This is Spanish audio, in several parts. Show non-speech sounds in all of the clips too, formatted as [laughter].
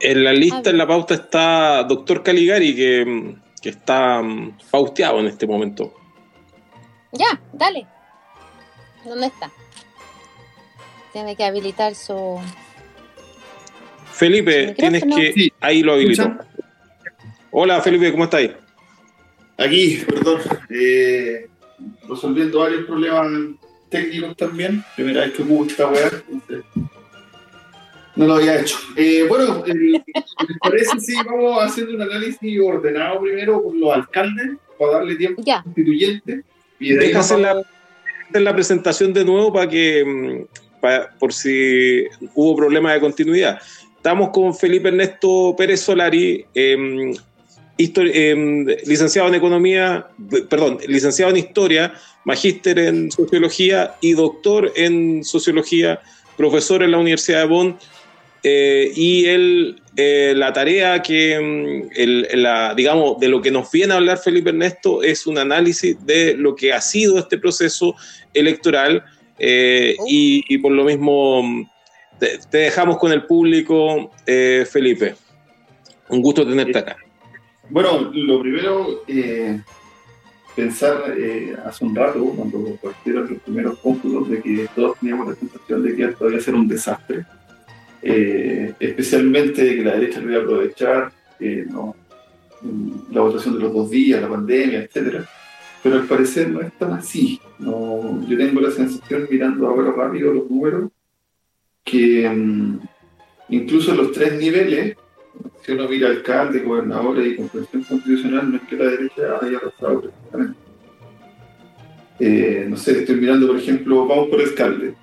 En la lista, en la pauta está Doctor Caligari, que, que está mm, pausteado en este momento. Ya, dale. ¿Dónde está? Tiene que habilitar su. Felipe, tienes que. Ahí lo habilito. Hola, Felipe, ¿cómo estáis? Aquí, perdón. Eh, resolviendo varios problemas técnicos también. Primera vez que ocupo esta weá. No lo había hecho. Eh, bueno, eh, ¿les parece si vamos haciendo un análisis ordenado primero con los alcaldes para darle tiempo Ya. constituyente? Y de hacer la, hacer la presentación de nuevo para que, mm, pa- por si hubo problemas de continuidad. Estamos con Felipe Ernesto Pérez Solari, em, licenciado en Economía, perdón, licenciado en Historia, magíster en Sociología y doctor en Sociología, profesor en la Universidad de Bonn. Eh, y él, eh, la tarea que, mm, el- la, digamos, de lo que nos viene a hablar Felipe Ernesto es un análisis de lo que ha sido este proceso electoral eh, y, por lo mismo mm, te, dejamos con el público, eh, Felipe. Un gusto tenerte acá. Bueno, lo primero, pensar hace un rato, cuando partieron los primeros cómputos, de que todos teníamos la sensación de que esto iba a ser un desastre. Eh, especialmente que la derecha lo iba a aprovechar, eh. Mm, la votación de los dos días, la pandemia, etcétera. Pero al parecer no es tan así. Yo tengo la sensación, mirando ahora rápido los números, que mm, incluso los tres niveles, si uno mira alcalde, gobernadores y convención constitucional, no es que la derecha haya arrastrado precisamente. Eh, no sé, estoy mirando, por ejemplo, vamos por alcalde,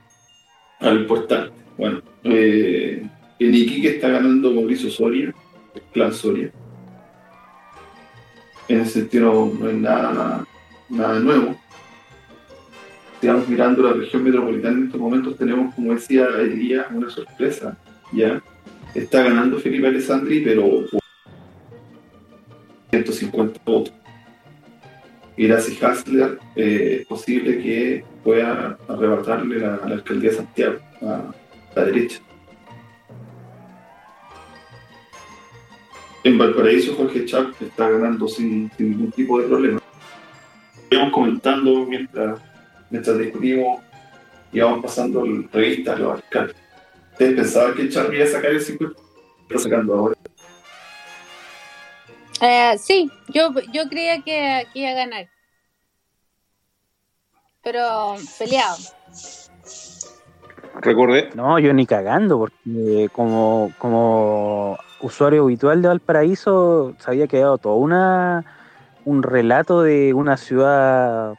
al importante. Bueno, eh, en Iquique está ganando Mauricio Soria, el clan Soria. En ese sentido no es nada, nada nuevo. Estamos mirando la región metropolitana en estos momentos, tenemos, como decía una sorpresa, ¿ya? está ganando Felipe Alessandri, pero por 150 votos. Gracias Hasler eh, es posible que pueda arrebatarle la, la alcaldía de Santiago la derecha. En Valparaíso, Jorge Chap está ganando sin, ningún tipo de problema. Estamos comentando mientras, mientras discutimos y vamos pasando revistas a los alcaldes. ¿Ustedes pensaban que Char iba a sacar el 50? Está sacando ahora. Eh, sí, yo, yo creía que, que iba a ganar. Pero peleado. Recordé. No, yo ni cagando, porque como, como usuario habitual de Valparaíso se había quedado todo una, un relato de una ciudad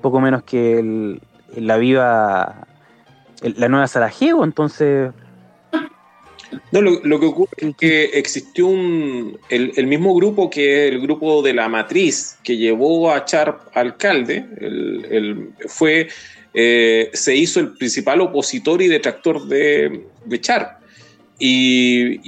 poco menos que el- la viva, el- la nueva Sarajevo, entonces No, lo, lo que ocurre es que existió un, el, el mismo grupo que el grupo de la matriz que llevó a Char alcalde, el, el- fue, eh, se hizo el principal opositor y detractor de, Char. Y,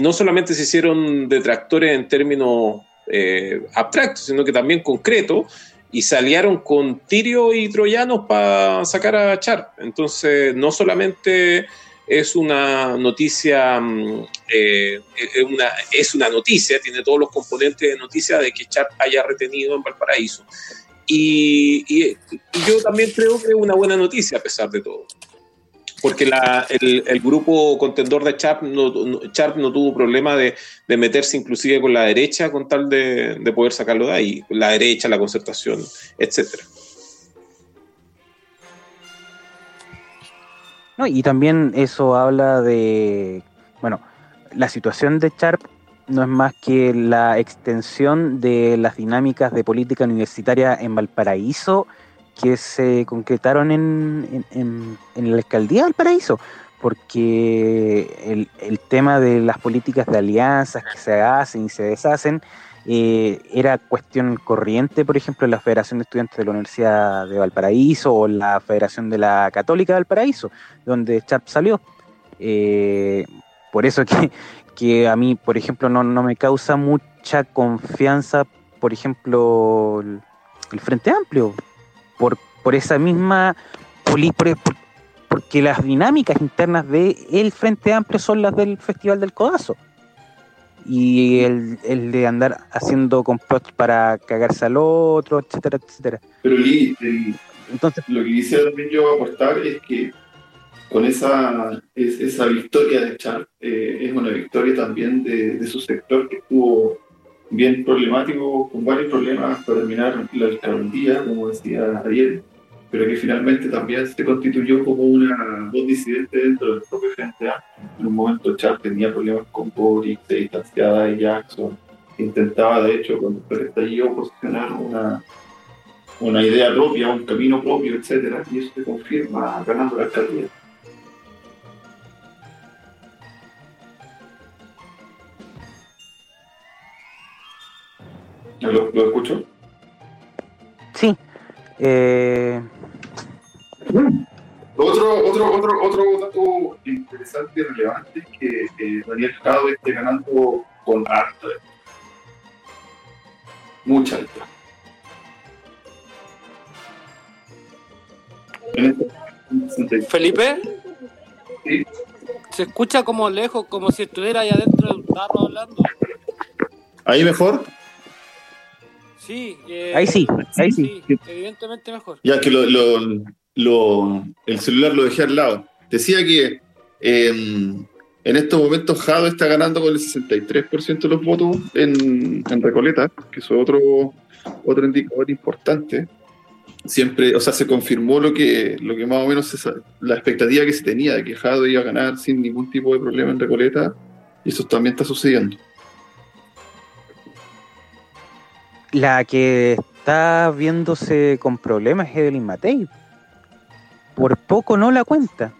no solamente se hicieron detractores en términos eh, abstractos, sino que también concretos, y se aliaron con Tirio y Troyanos para sacar a Char. Entonces, no solamente es una noticia, mm, eh, es una noticia, tiene todos los componentes de noticia de que Char haya retenido en Valparaíso. Y, yo también creo que es una buena noticia a pesar de todo. Porque el, grupo contendor de Char no, no- no tuvo problema de, de meterse inclusive con la derecha con tal de, de poder sacarlo de ahí. La derecha, la concertación, etcétera. No, y también eso habla de, bueno, la situación de Sharp no es más que la extensión de las dinámicas de política universitaria en Valparaíso que se concretaron en, en- en- la alcaldía de Valparaíso, porque el, el tema de las políticas de alianzas que se hacen y se deshacen eh, era cuestión corriente, por ejemplo, en la Federación de Estudiantes de la Universidad de Valparaíso o la Federación de la Católica de Valparaíso donde Sharp salió. Eh, por eso que, que a mí, por ejemplo, no, no me causa mucha confianza, por ejemplo, el, el Frente Amplio, por, por esa misma, por- por- porque las dinámicas internas del Frente Amplio son las del Festival del Codazo. y el, el de andar haciendo complots para cagarse al otro, etcétera, etcétera. Pero el- Entonces, lo que quisiera también yo aportar es que con esa, es- esa victoria de Char eh, es una victoria también de, su sector que estuvo bien problemático, con varios problemas para terminar la alcaldía, como decía ayer, pero que finalmente también se constituyó como una voz disidente dentro del propio Frente. En un momento Char tenía problemas con Boric, se distanciaba de Jackson, intentaba de hecho cuando el estallido posicionar una, una idea propia, un camino propio, etcétera, y eso se confirma ganando la alcaldía. ¿Lo, lo escucho? sí. Eh, Otro, otro, otro, otro dato interesante y relevante es que eh, Daniel Jado esté ganando con alta, mucha alta. Este 66. Felipe, Sí. se escucha como lejos, como si estuviera ahí adentro de un tarro hablando. ¿Ahí mejor? Sí, eh, ahí sí, ahí sí. evidentemente mejor. Ya que lo, lo- lo- el celular lo dejé al lado. Decía que eh, en estos momentos Jado está ganando con el 63% de los votos en, en Recoleta, que eso es otro, otro indicador importante. Siempre, o sea, se confirmó lo que, lo que más o menos se la expectativa que se tenía de que Jado iba a ganar sin ningún tipo de problema en Recoleta, y eso también está sucediendo. La que está viéndose con problemas es Evelyn Matei. Por poco no la cuenta.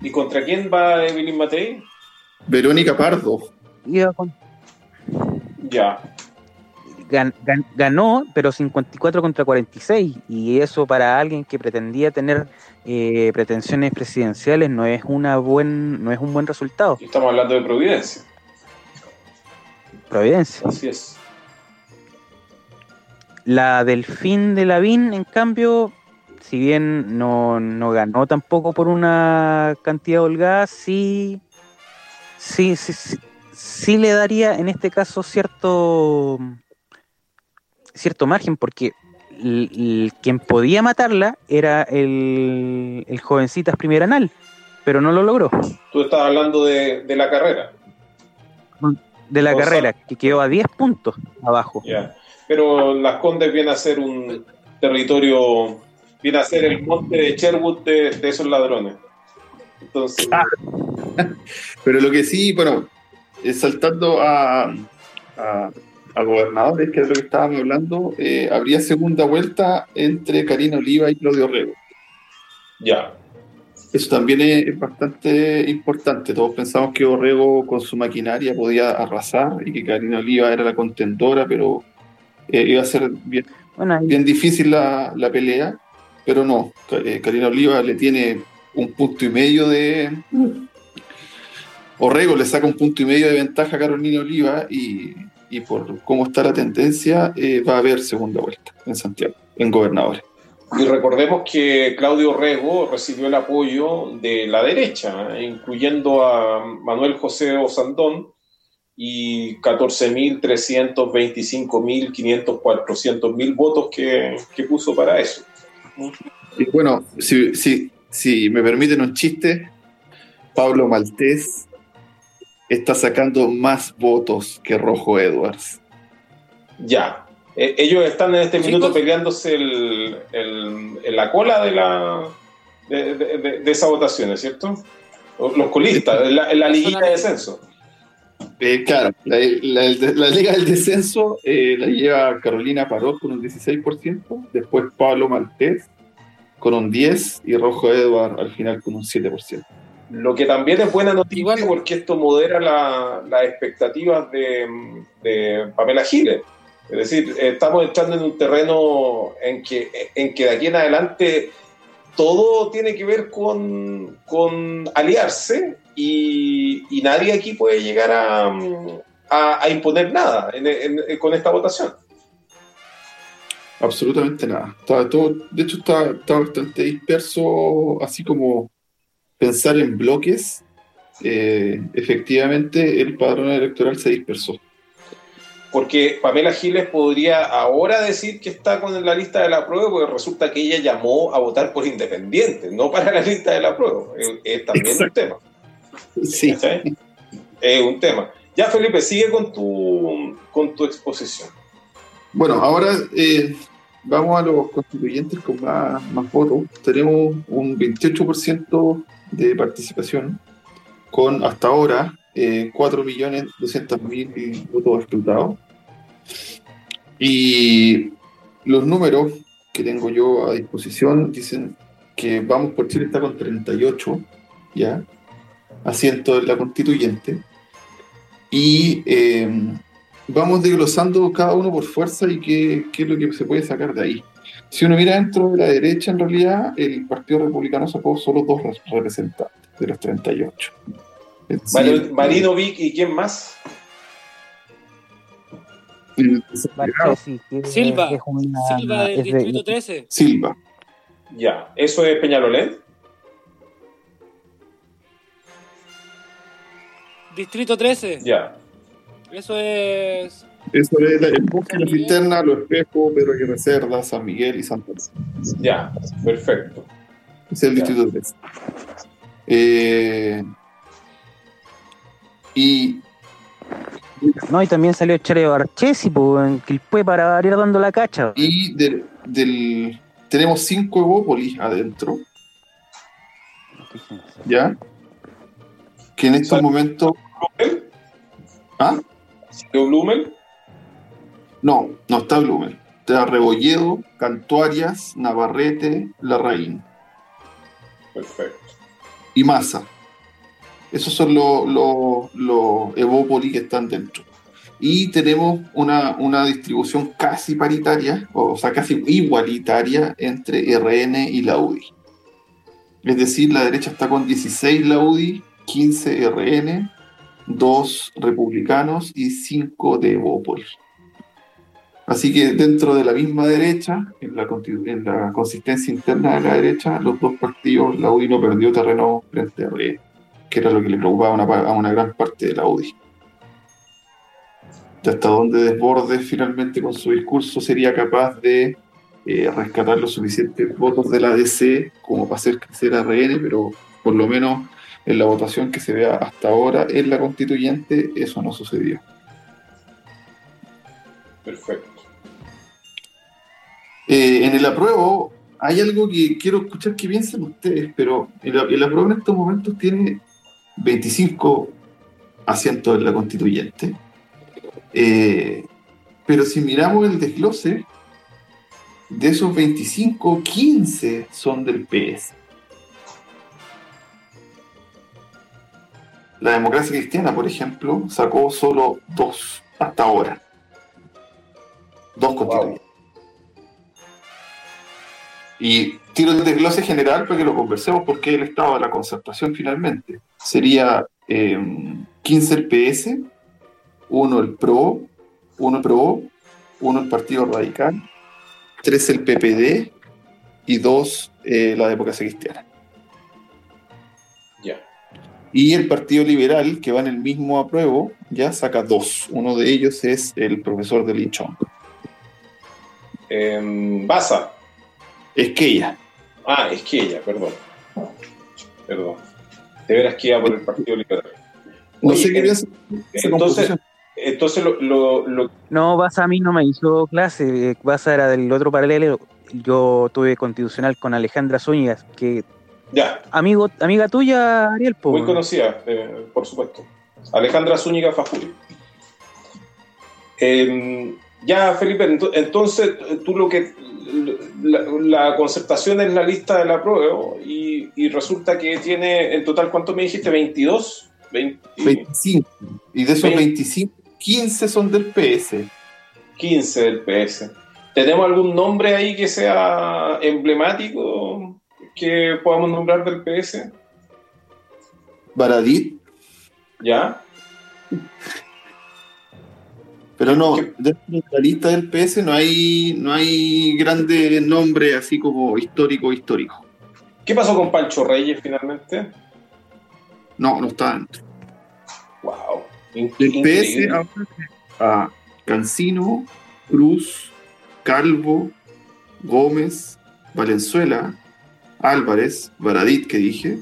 ¿Y contra quién va Evelyn Matei? Verónica Pardo, Iba con- Ya. gan- gan- ganó, pero 54 contra 46. Y eso para alguien que pretendía tener eh, pretensiones presidenciales no es una buen, no es un buen resultado. Estamos hablando de Providencia. Providencia. Así es. La Delfín de Lavín, en cambio, si bien no, no ganó tampoco por una cantidad holgada, sí, sí, sí, sí, sí le daría en este caso cierto cierto margen, porque quien podía matarla era el, el jovencitas primer anal, pero no lo logró. Tú estás hablando de, de la carrera. De la O sea- carrera, que quedó a 10 puntos abajo. Ya. Pero Las Condes viene a ser un territorio, viene a ser el monte de Sherwood de, de esos ladrones. Entonces, [laughs] Pero lo que sí, bueno, saltando a, a, a gobernadores, que es lo que estábamos hablando, eh, habría segunda vuelta entre Karina Oliva y Claudio Rego. ya. Eso también es, es bastante importante. Todos pensamos que Orrego con su maquinaria podía arrasar y que Karina Oliva era la contendora, pero eh, iba a ser bien, Bueno, ahí- bien difícil la, la pelea, pero no. Eh, Karina Oliva le tiene un punto y medio de. Orrego le saca un punto y medio de ventaja a Carolina Oliva y, y por cómo está la tendencia, eh, va a haber segunda vuelta en Santiago, en gobernadores. Y recordemos que Claudio Rego recibió el apoyo de la derecha, ¿eh? incluyendo a Manuel José Osandón y 14.325.000, 500, 400.000 votos que, que puso para eso. Y bueno, si, si, si me permiten un chiste, Pablo Maltés está sacando más votos que Rojo Edwards. Ya. Eh, ellos están en este minuto peleándose el, el- en la cola de la de, de- de- de esas votaciones, ¿cierto? Los colistas, en la, en la liguilla de descenso. Eh, claro, la, la- la Liga del Descenso eh, la lleva Carolina Parot con un 16%, después Pablo Maltés con un 10% y Rojo Edwards al final con un 7%. Lo que también es buena noticia Igual- porque esto modera la- las expectativas de, de Pamela Giles. Es decir, estamos entrando en un terreno en que, en que de aquí en adelante todo tiene que ver con, con aliarse y, y nadie aquí puede llegar a, a- a imponer nada en- en- con esta votación. Absolutamente nada. Está todo, de hecho, está, está bastante disperso, así como pensar en bloques. eh, efectivamente, el padrón electoral se dispersó. porque Pamela Giles podría ahora decir que está con la lista de la prueba, porque resulta que ella llamó a votar por independiente, no para la lista de la prueba. Es, es también un Exacto. tema. Sí. Es un tema. Ya, Felipe, sigue con tu, con tu exposición. Bueno, ahora eh, vamos a los constituyentes con más, más votos. Tenemos un 28% de participación con hasta ahora eh, 4.200.000 votos escrutados. Y los números que tengo yo a disposición dicen que Vamos por Chile está con 38 ya asientos en la constituyente. Y eh, vamos desglosando cada uno por fuerza y qué, qué es lo que se puede sacar de ahí. Si uno mira dentro de la derecha, en realidad, el Partido Republicano sacó solo dos re- representantes de los 38. Es decir, Mar- Marino Vic y quién más? Silva. es una- Silva del de- Distrito 13. Silva. Ya, ¿eso es Peñalolén? Distrito 13. Ya, Eso es. Eso es la, el bosque, la cisterna, los espejos, Pedro Aguirre Cerda, San Miguel y Santa ya, perfecto. Es el Ya. distrito 3. Eh, y No, y también salió Chareo Archesi, pues, en Quilpue para variar dando la cacha. Y del, del- tenemos cinco Evópolis adentro, ¿ya? Que en estos momentos. ¿Blumel? ¿Ah? ¿Salió Blumel? No, no está Blumen. Está Rebolledo, Cantuarias, Navarrete, Larraín Perfecto. y Massa. Esos son los los- los Evópolis que están dentro. Y tenemos una, una distribución casi paritaria, o sea, casi igualitaria entre RN y la UDI. Es decir, la derecha está con 16 la UDI, 15 RN, 2 republicanos y 5 de Evópolis. Así que dentro de la misma derecha, en la, consistencia interna de la derecha, los dos partidos, la UDI no perdió terreno frente a RN, que era lo que le preocupaba a una, gran parte de la UDI. Hasta dónde Desbordes finalmente con su discurso sería capaz de eh, rescatar los suficientes votos de la DC como para hacer crecer a RN, pero por lo menos en la votación que se vea hasta ahora en la constituyente, eso no sucedió. Perfecto. Eh, en el apruebo hay algo que quiero escuchar que piensen ustedes, pero el, el apruebo en estos momentos tiene 25 asientos en la constituyente. Eh, pero si miramos el desglose, de esos 25, 15 son del PS. La democracia cristiana, por ejemplo, sacó solo dos hasta ahora. Dos constituyentes. Y tiro el desglose general para que lo conversemos porque el estado de la concertación finalmente. Sería eh, 15 el PS, uno el PRO, uno el PRO, uno el Partido Radical, tres el PPD y dos eh, la democracia cristiana. Y el Partido Liberal, que va en el mismo apruebo, ya saca dos. Uno de ellos es el profesor de Linchón. Em, Baza. Es que ella. Ah, es que ella, perdón. Perdón. De veras que iba por el Partido Liberal. No Oye, sé qué piensa esa entonces-. Entonces, lo, lo, lo- No, Baza a mí no me hizo clase, eh, Baza era del otro paralelo. Yo tuve constitucional con Alejandra Zúñiga, que ya, amigo, amiga tuya, Ariel, po. muy conocida, eh, por supuesto. Alejandra Zúñiga Fajuri. Em, ya, Felipe, ento- entonces tú lo que. La, la concertación es la lista de la prueba y, y resulta que tiene en total, ¿cuánto me dijiste? ¿22? 20, 25. Y de esos Veinte. 25, 15 son del PS. 15 del PS. ¿Tenemos algún nombre ahí que sea emblemático que podamos nombrar del PS? Baradit, ¿Ya? pero no, dentro de la lista del PS no hay, no hay grandes nombres así como histórico histórico. ¿Qué pasó con Pancho Reyes finalmente? No, no está dentro. ¡Wow! Del PS ahora, ah, Cancino, Cruz, Calvo, Gómez, Valenzuela, Álvarez, Baradit, que dije,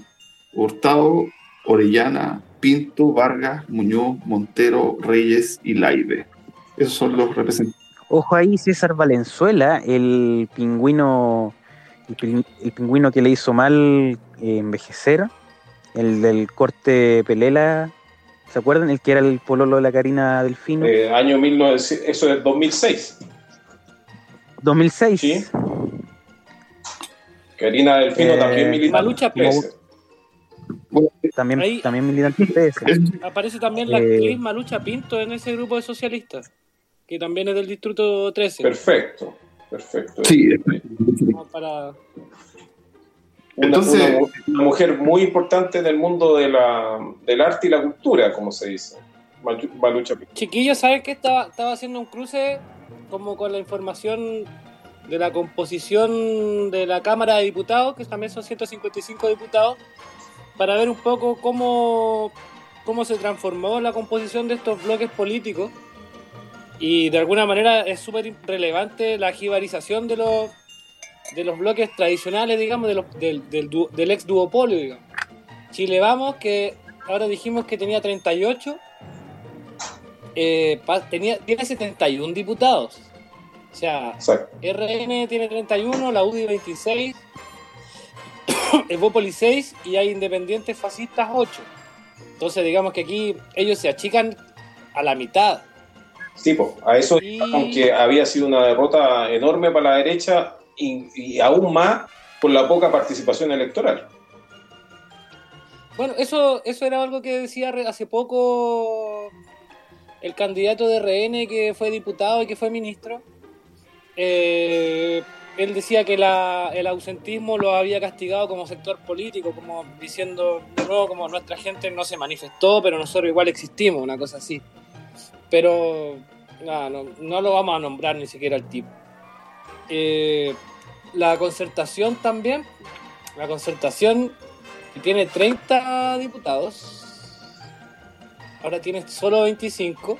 Hurtado, Orellana, Pinto, Vargas, Muñoz, Montero, Reyes y Laibe. Esos son los representantes. Ojo ahí, César Valenzuela, el pingüino, el, pin- el pingüino que le hizo mal eh, envejecer, el del corte Pelela, ¿se acuerdan? El que era el pololo de la Karina Delfino. Eh, año 1900, eso es 2006. 2006. Sí. Karina Delfino Eh, también militante. Malucha PS. También, Ahí- también PS. [laughs] Aparece también la Eh. actriz Malucha Pinto en ese grupo de socialistas, que también es del distrito 13. Perfecto, perfecto. Sí, Como para... Una, Entonces- una mu- una mujer muy importante en el mundo de la, del arte y la cultura, como se dice. Malu- Malucha Pinto. Chiquillos, ¿sabes qué? Estaba, estaba haciendo un cruce como con la información de la composición de la Cámara de Diputados, que también son 155 diputados, para ver un poco cómo, cómo se transformó la composición de estos bloques políticos. Y de alguna manera es súper relevante la jibarización de los, de los bloques tradicionales, digamos, de los, del, del, ex duopolio, digamos. Chile Vamos, que ahora dijimos que tenía 38, eh, tenía, tiene 71 diputados. O sea, Exacto. RN tiene 31, la UDI 26, Evópolis 6 y hay independientes fascistas 8. Entonces, digamos que aquí ellos se achican a la mitad. Sí, po, a eso, Y- aunque había sido una derrota enorme para la derecha y, y aún más por la poca participación electoral. Bueno, eso, eso era algo que decía hace poco el candidato de RN que fue diputado y que fue ministro. Eh, él decía que el ausentismo lo había castigado como sector político, como diciendo de nuevo como nuestra gente no se manifestó, pero nosotros igual existimos, una cosa así. Pero no, no lo vamos a nombrar ni siquiera al tipo. Eh, la concertación también, la concertación que tiene 30 diputados, ahora tiene solo 25,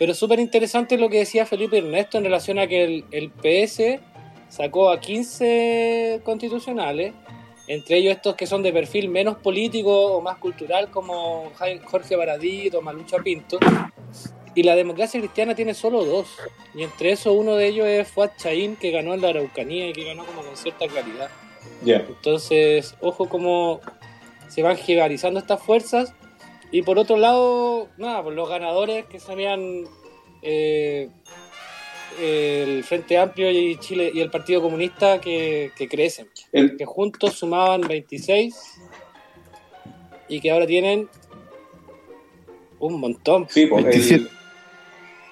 pero súper interesante lo que decía Felipe Ernesto en relación a que el, el PS sacó a 15 constitucionales, entre ellos estos que son de perfil menos político o más cultural como Jorge Baradit o Malucha Pinto, y la democracia cristiana tiene solo dos, y entre esos uno de ellos es Fuad Chaín que ganó en la Araucanía y que ganó como con cierta claridad. Ya. Entonces, ojo cómo se van jibarizando estas fuerzas. Y por otro lado, nada, pues los ganadores que serían eh, el Frente Amplio y Chile y el Partido Comunista que, que crecen, El- que juntos sumaban 26 y que ahora tienen un montón. Sí, po, el- 27.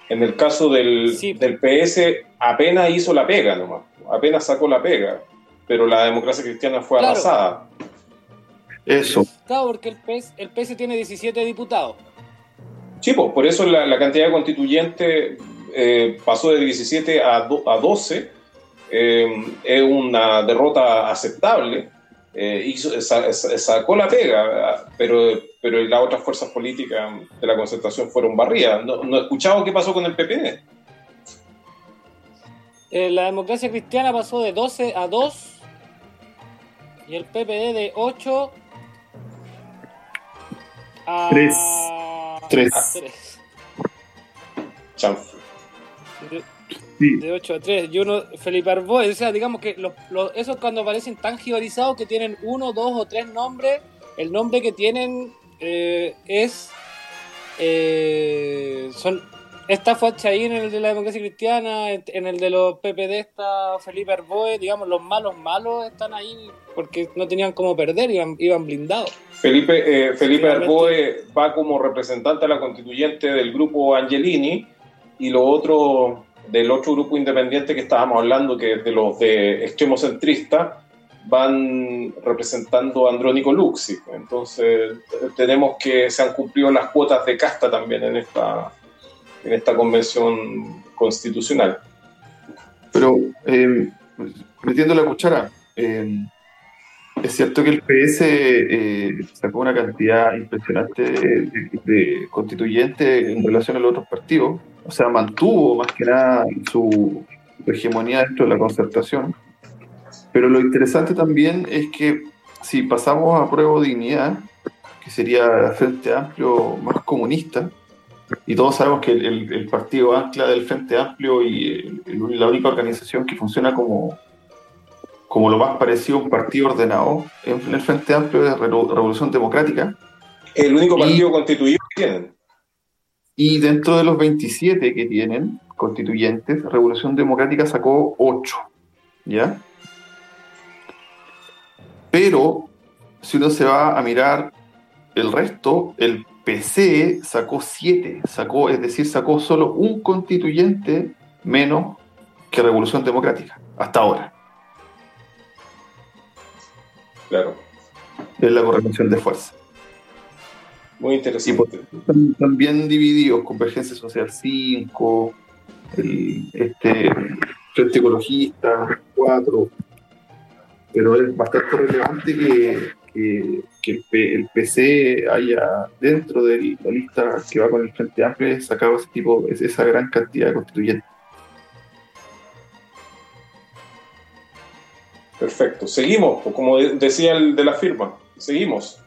en el caso del, Sí. del PS, apenas hizo la pega nomás, apenas sacó la pega, pero la democracia cristiana fue Claro. arrasada. Eso. Claro, porque el PS, el PS tiene 17 diputados. Sí, pues, por eso la, la cantidad de constituyentes eh, pasó de 17 a, do- a 12. eh, es una derrota aceptable. eh, hizo- sa- sa- sacó la pega, pero, pero las otras fuerzas políticas de la concertación fueron barridas. No, no he escuchado qué pasó con el PP. Eh, la democracia cristiana pasó de 12 a 2 y el PPD de 8 a Tres. Tres. a tres. De, Sí. de 8 a 3. Y uno, Felipe Arboe, o sea, digamos que los, los- esos cuando aparecen tan gibarizados que tienen uno, dos o tres nombres, el nombre que tienen eh, es. eh, son Está Fuad Chaín en el de la democracia cristiana, en en el de los PPD está Felipe Arboe, digamos, los malos malos están ahí porque no tenían cómo perder, iban, iban blindados. Felipe, eh, Felipe. Arboe va como representante a la constituyente del grupo Angelini y lo otro del otro grupo independiente que estábamos hablando, que es de los de extremo centrista, van representando a Andrónico Luxi. Entonces tenemos que se han cumplido las cuotas de casta también en esta, en esta convención constitucional. Pero eh, metiendo la cuchara, eh, es cierto que el PS eh, sacó una cantidad impresionante de, de- de constituyentes en relación a los otros partidos. o sea, mantuvo más que nada su hegemonía dentro de la concertación. Pero lo interesante también es que si pasamos a prueba de dignidad, que sería el Frente Amplio más comunista, y todos sabemos que el, el partido ancla del Frente Amplio y el- la única organización que funciona como, como lo más parecido a un partido ordenado en el Frente Amplio Revo- Revolución Democrática. El único Y- partido constituido que tienen. Y dentro de los 27 que tienen constituyentes, Revolución Democrática sacó 8, ¿ya? Pero si uno se va a mirar el resto, el PC sacó 7, sacó, es decir, sacó solo un constituyente menos que Revolución Democrática, hasta ahora. Claro. Es la correlación de fuerza. Muy Y interesante. están también divididos, Convergencia Social 5, el, este, Frente Ecologista 4, pero es bastante relevante que, que- que el, P- el PC haya dentro de la lista que va con el Frente Amplio sacado ese tipo, es- esa gran cantidad de constituyentes. Perfecto. Seguimos, pues, como de- decía el de la firma. Seguimos.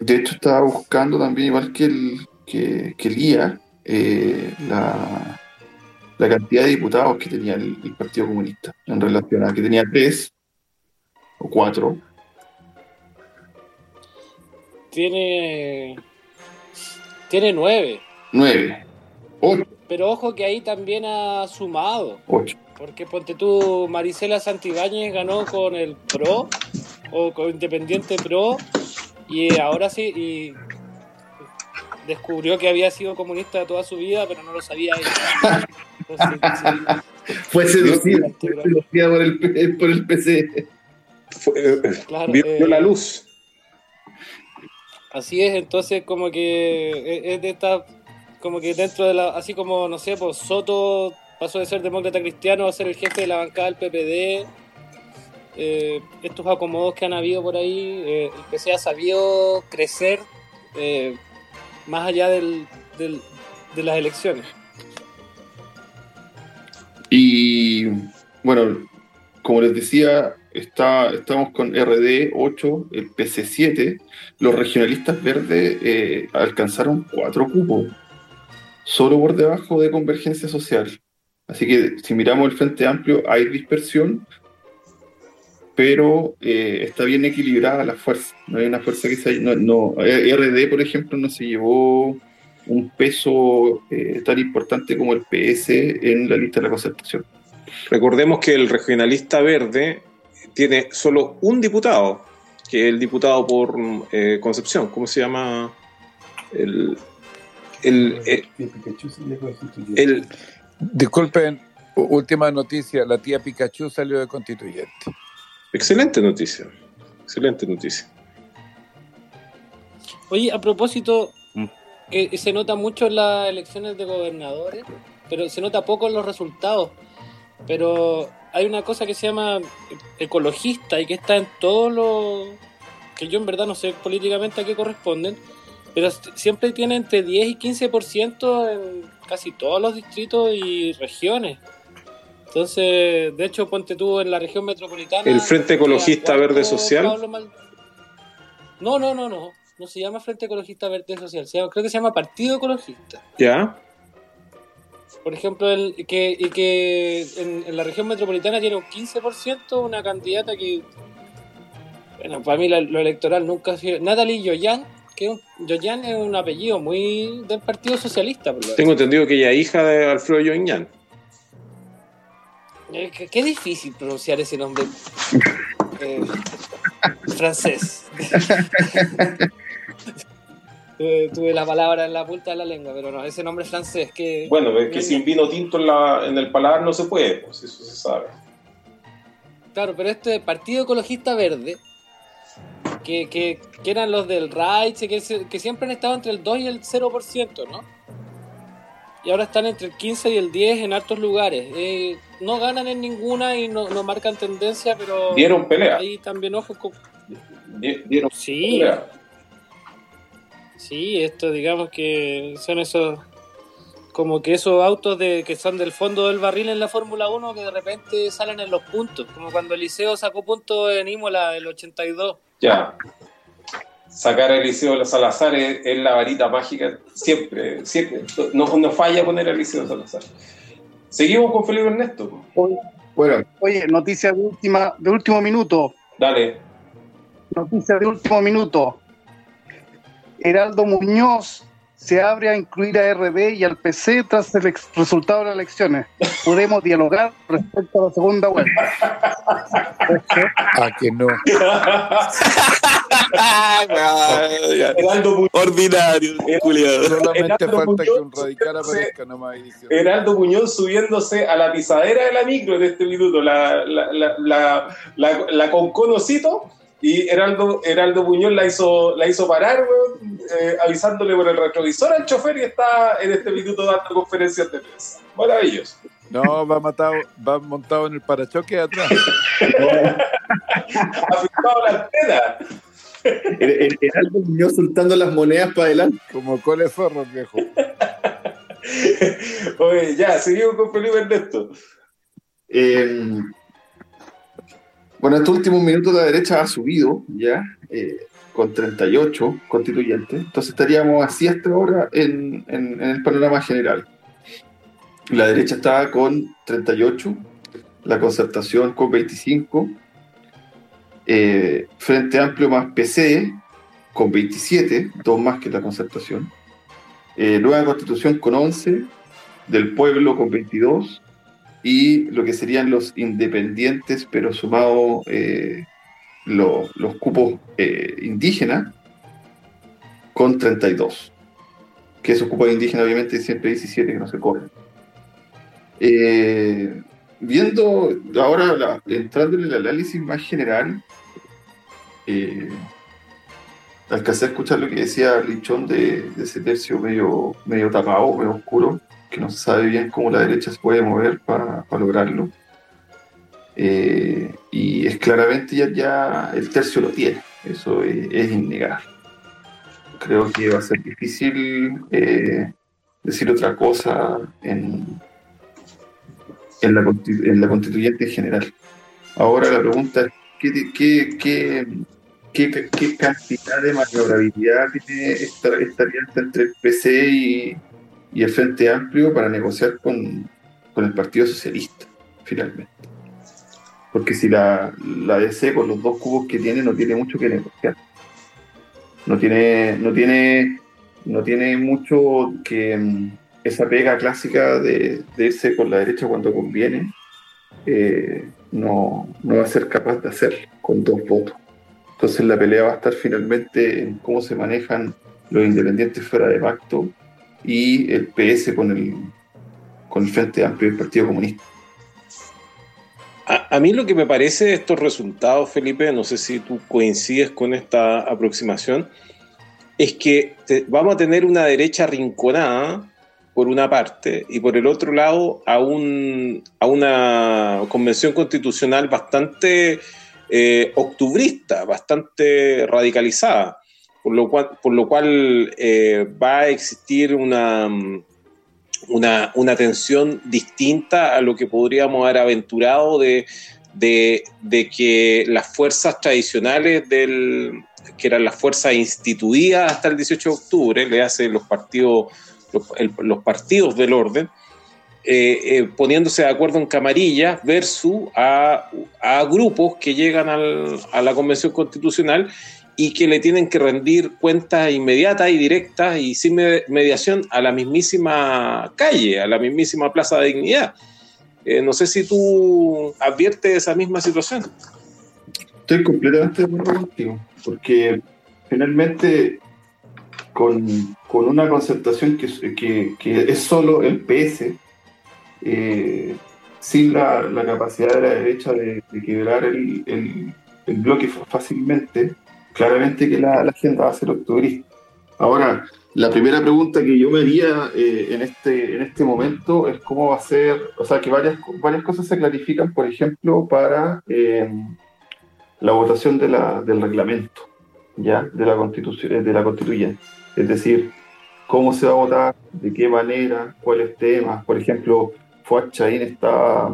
De hecho, estaba buscando también, igual que el, que, que el IA, eh, la, la cantidad de diputados que tenía el, el Partido Comunista en relación a que tenía tres o cuatro. Tiene. Tiene nueve. Nueve. Ocho. Pero ojo que ahí también ha sumado. Ocho. Porque ponte tú, Marisela Santibáñez ganó con el PRO o con Independiente PRO y ahora sí y descubrió que había sido comunista toda su vida, pero no lo sabía ella. Entonces, sí, Fue seducida, fue seducida por el, P- por el PC. Fue- eh, claro, vio, eh, vio la luz. Así es, entonces como que es- es de esta, como que dentro de la, así como, no sé, pues Soto pasó de ser demócrata cristiano a ser el jefe de la bancada del PPD, eh, estos acomodos que han habido por ahí, eh, el PC ha sabido crecer eh, más allá del, del- de las elecciones. Y bueno, como les decía, está, estamos con RD 8, el PC 7. Los regionalistas verdes eh, alcanzaron cuatro cupos, solo por debajo de convergencia social. Así que si miramos el Frente Amplio, hay dispersión, pero eh, está bien equilibrada la fuerza. No hay una fuerza que se no, no- eh, RD, por ejemplo, no se llevó un peso eh, tan importante como el PS en la lista de la concertación. Recordemos que el regionalista verde tiene solo un diputado, que es el diputado por Concepción. ¿Cómo se llama? El, el, eh, el- Disculpen, última noticia, la tía Pikachu salió de constituyente. excelente noticia. Excelente noticia. Oye, a propósito, Mm. que se nota mucho en las elecciones de gobernadores, pero se nota poco en los resultados. Pero hay una cosa que se llama ecologista y que está en todos los... que yo en verdad no sé políticamente a qué corresponden, pero siempre tiene entre 10 y 15% en casi todos los distritos y regiones. Entonces, de hecho, ponte tú en la región metropolitana. El Frente Ecologista Verde Social. Mal- No, no, no, no. No se llama Frente Ecologista Verde Social. Se llama- creo que se llama Partido Ecologista. ¿Ya? Por ejemplo, el, que, y que en, en la región metropolitana tiene un 15%, una candidata que. Bueno, para mí la- lo electoral nunca ha sido. Natalie Yoyan, que es un- Yoyan es un apellido muy del Partido Socialista. Por lo Tengo entendido que ella es hija de Alfredo Yoñán. Eh, Qué, qué difícil pronunciar ese nombre eh, francés. [laughs] tuve, tuve la palabra en la punta de la lengua, pero no, ese nombre francés que... Bueno, es que sin vino tinto en, la- en el paladar no se puede, pues eso se sabe. Claro, pero este Partido Ecologista Verde, que, que, que eran los del Reich, que, siempre han estado entre el 2 y el 0%, ¿no? Y ahora están entre el 15 y el 10 en hartos lugares. Eh, no ganan en ninguna y no, no marcan tendencia, pero Dieron pelea. ahí también ojo con... Di- Dieron Sí, pelea. Sí, esto digamos que son esos como que esos autos de que son del fondo del barril en la Fórmula 1 que de repente salen en los puntos, como cuando Eliseo sacó puntos en Imola el 82. Ya. Sacar a Eliseo Salazar es, es la varita mágica, siempre, siempre. No, no falla poner a Eliseo Salazar. Seguimos con Felipe Ernesto. Bueno, Oye, noticia de, última, de último minuto. Dale. Noticia de último minuto. Heraldo Muñoz se abre a incluir a RD y al PC tras el resultado de las elecciones. Podemos dialogar respecto a la segunda vuelta. Ah, que no. [laughs] Heraldo Muñoz, Ordinario. Solamente Heraldo falta que un Muñoz, radical subiéndose- aparezca nomás Heraldo Muñoz subiéndose a la pisadera de la micro en este minuto, la, la, la, la, la, la con conocito, y Heraldo, Heraldo Muñoz la hizo, la hizo parar, weón, eh, avisándole por el retrovisor al chofer y está en este minuto dando conferencias de prensa. Maravilloso. no, va matado, va montado en el parachoque atrás. [laughs] Ha fijado la antena. el, el Heraldo Muñoz soltando las monedas para adelante. Como cole zorro, viejo. [laughs] Oye, ya, seguimos con Felipe Ernesto. Eh, bueno, estos últimos minutos la derecha ha subido ya eh, con 38 constituyentes. Entonces estaríamos así hasta ahora en, en- en el panorama general. La derecha está con 38, la concertación con 25, eh, Frente Amplio más PC con 27, dos más que la concertación. Eh, Nueva Constitución con 11, del Pueblo con 22 y lo que serían los independientes, pero sumado eh, lo- los cupos eh, indígenas, con 32. Que esos cupos indígenas, obviamente, siempre hay 17 que no se corren. Eh, viendo ahora, la- entrando en el análisis más general, eh, alcancé a escuchar lo que decía Lichón de, de ese tercio medio, medio tapado, medio oscuro, que no se sabe bien cómo la derecha se puede mover para, para lograrlo. Eh, y es claramente ya, ya el tercio lo tiene, eso es, innegable. Creo que va a ser difícil eh, decir otra cosa en, en, la, en la constituyente en general. Ahora la pregunta es, ¿qué, qué, qué, qué, qué cantidad de maniobrabilidad tiene esta, esta alianza entre el PC y, y el Frente Amplio para negociar con, con el Partido Socialista, finalmente. Porque si la, la DC con los dos cubos que tiene no tiene mucho que negociar. No tiene, no tiene, no tiene mucho que mm, esa pega clásica de, de irse con la derecha cuando conviene, eh, no, no va a ser capaz de hacerlo con dos votos. Entonces la pelea va a estar finalmente en cómo se manejan los independientes fuera de pacto y el PS con el, con el Frente Amplio y el Partido Comunista. A, mí lo que me parece de estos resultados, Felipe, no sé si tú coincides con esta aproximación, es que te- vamos a tener una derecha rinconada por una parte y por el otro lado a, un, a una convención constitucional bastante eh, octubrista, bastante radicalizada, por lo cual, por lo cual eh, va a existir una, una, una tensión distinta a lo que podríamos haber aventurado de, de, que las fuerzas tradicionales del que eran las fuerzas instituidas hasta el 18 de octubre, le hace los partidos, los partidos del orden, eh, eh, poniéndose de acuerdo en camarillas versus a, a grupos que llegan al- a la Convención Constitucional y que le tienen que rendir cuentas inmediatas y directas y sin me- mediación a la mismísima calle, a la mismísima Plaza de Dignidad. Eh, no sé si tú adviertes esa misma situación. Estoy completamente de acuerdo contigo, porque finalmente con, con una concertación que, que- que es solo el PS, eh, sin la, capacidad de la derecha de, quebrar el- el bloque fácilmente, claramente que la, la agenda va a ser octubrista. Ahora, la primera pregunta que yo me haría eh, en, este, en este momento es cómo va a ser, o sea, que varias, varias cosas se clarifican, por ejemplo, para... eh, la votación de la, del reglamento ya de la constitución de la constituyente Es decir, cómo se va a votar, de qué manera, cuáles temas. Por ejemplo, Fuad Chaín está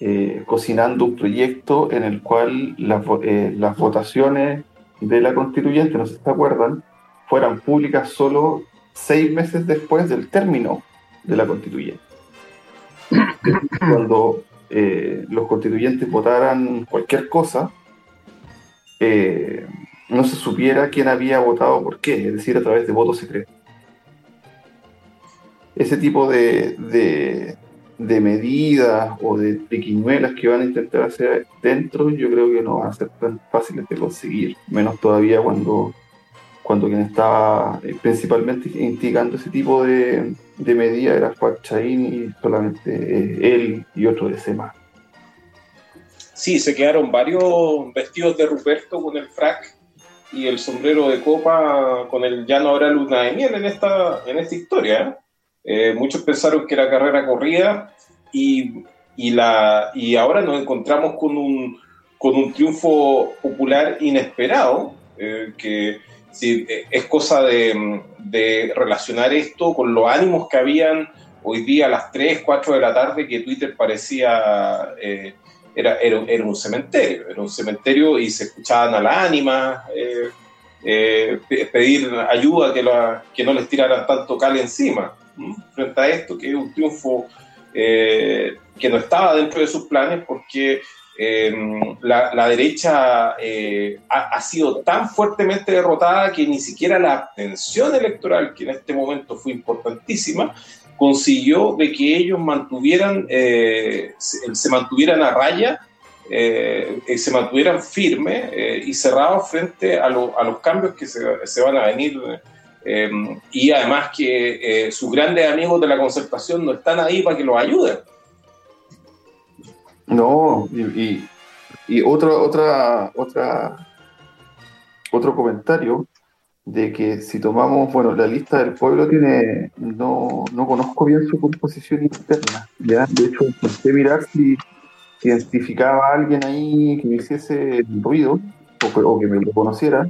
eh, cocinando un proyecto en el cual las, eh, las votaciones de la constituyente, no sé si se acuerdan, fueran públicas solo seis meses después del término de la constituyente. [coughs] Cuando eh, los constituyentes votaran cualquier cosa, eh, no se supiera quién había votado por qué, es decir, a través de votos secretos. Ese tipo de, de, de medidas o de triquiñuelas que van a intentar hacer dentro, yo creo que no van a ser tan fáciles de conseguir, menos todavía cuando, cuando quien estaba eh, principalmente instigando ese tipo de, de medidas era Juan Chaín y solamente eh, él y otro de SEMA. Sí, se quedaron varios vestidos de Ruperto con el frac y el sombrero de copa con el ya no habrá luna de miel en esta, en esta historia. ¿Eh? Muchos pensaron que era carrera corrida y, y, la, y ahora nos encontramos con un, con un triunfo popular inesperado, eh, que sí, es cosa de, relacionar esto con los ánimos que habían hoy día a las 3, 4 de la tarde, que Twitter parecía... eh, era, era, era, un cementerio, era un cementerio y se escuchaban a la ánima, eh, eh, pedir ayuda, que, la, que, no les tiraran tanto cal encima, frente a esto, que es un triunfo eh, que no estaba dentro de sus planes porque la, la, derecha eh, ha, sido tan fuertemente derrotada que ni siquiera la abstención electoral, que en este momento fue importantísima, consiguió de que ellos mantuvieran, eh, se, mantuvieran a raya, eh, se mantuvieran firmes eh, y cerrados frente a, a, los cambios que se, se van a venir. Eh, y además que sus grandes amigos de la concertación no están ahí para que los ayuden. No, y, y, otra, otra, otra, otro comentario de que si tomamos, bueno, la lista del pueblo tiene, no, no conozco bien su composición interna, ¿ya? De hecho, intenté mirar si identificaba a alguien ahí que me hiciese ruido o, o, que me lo conociera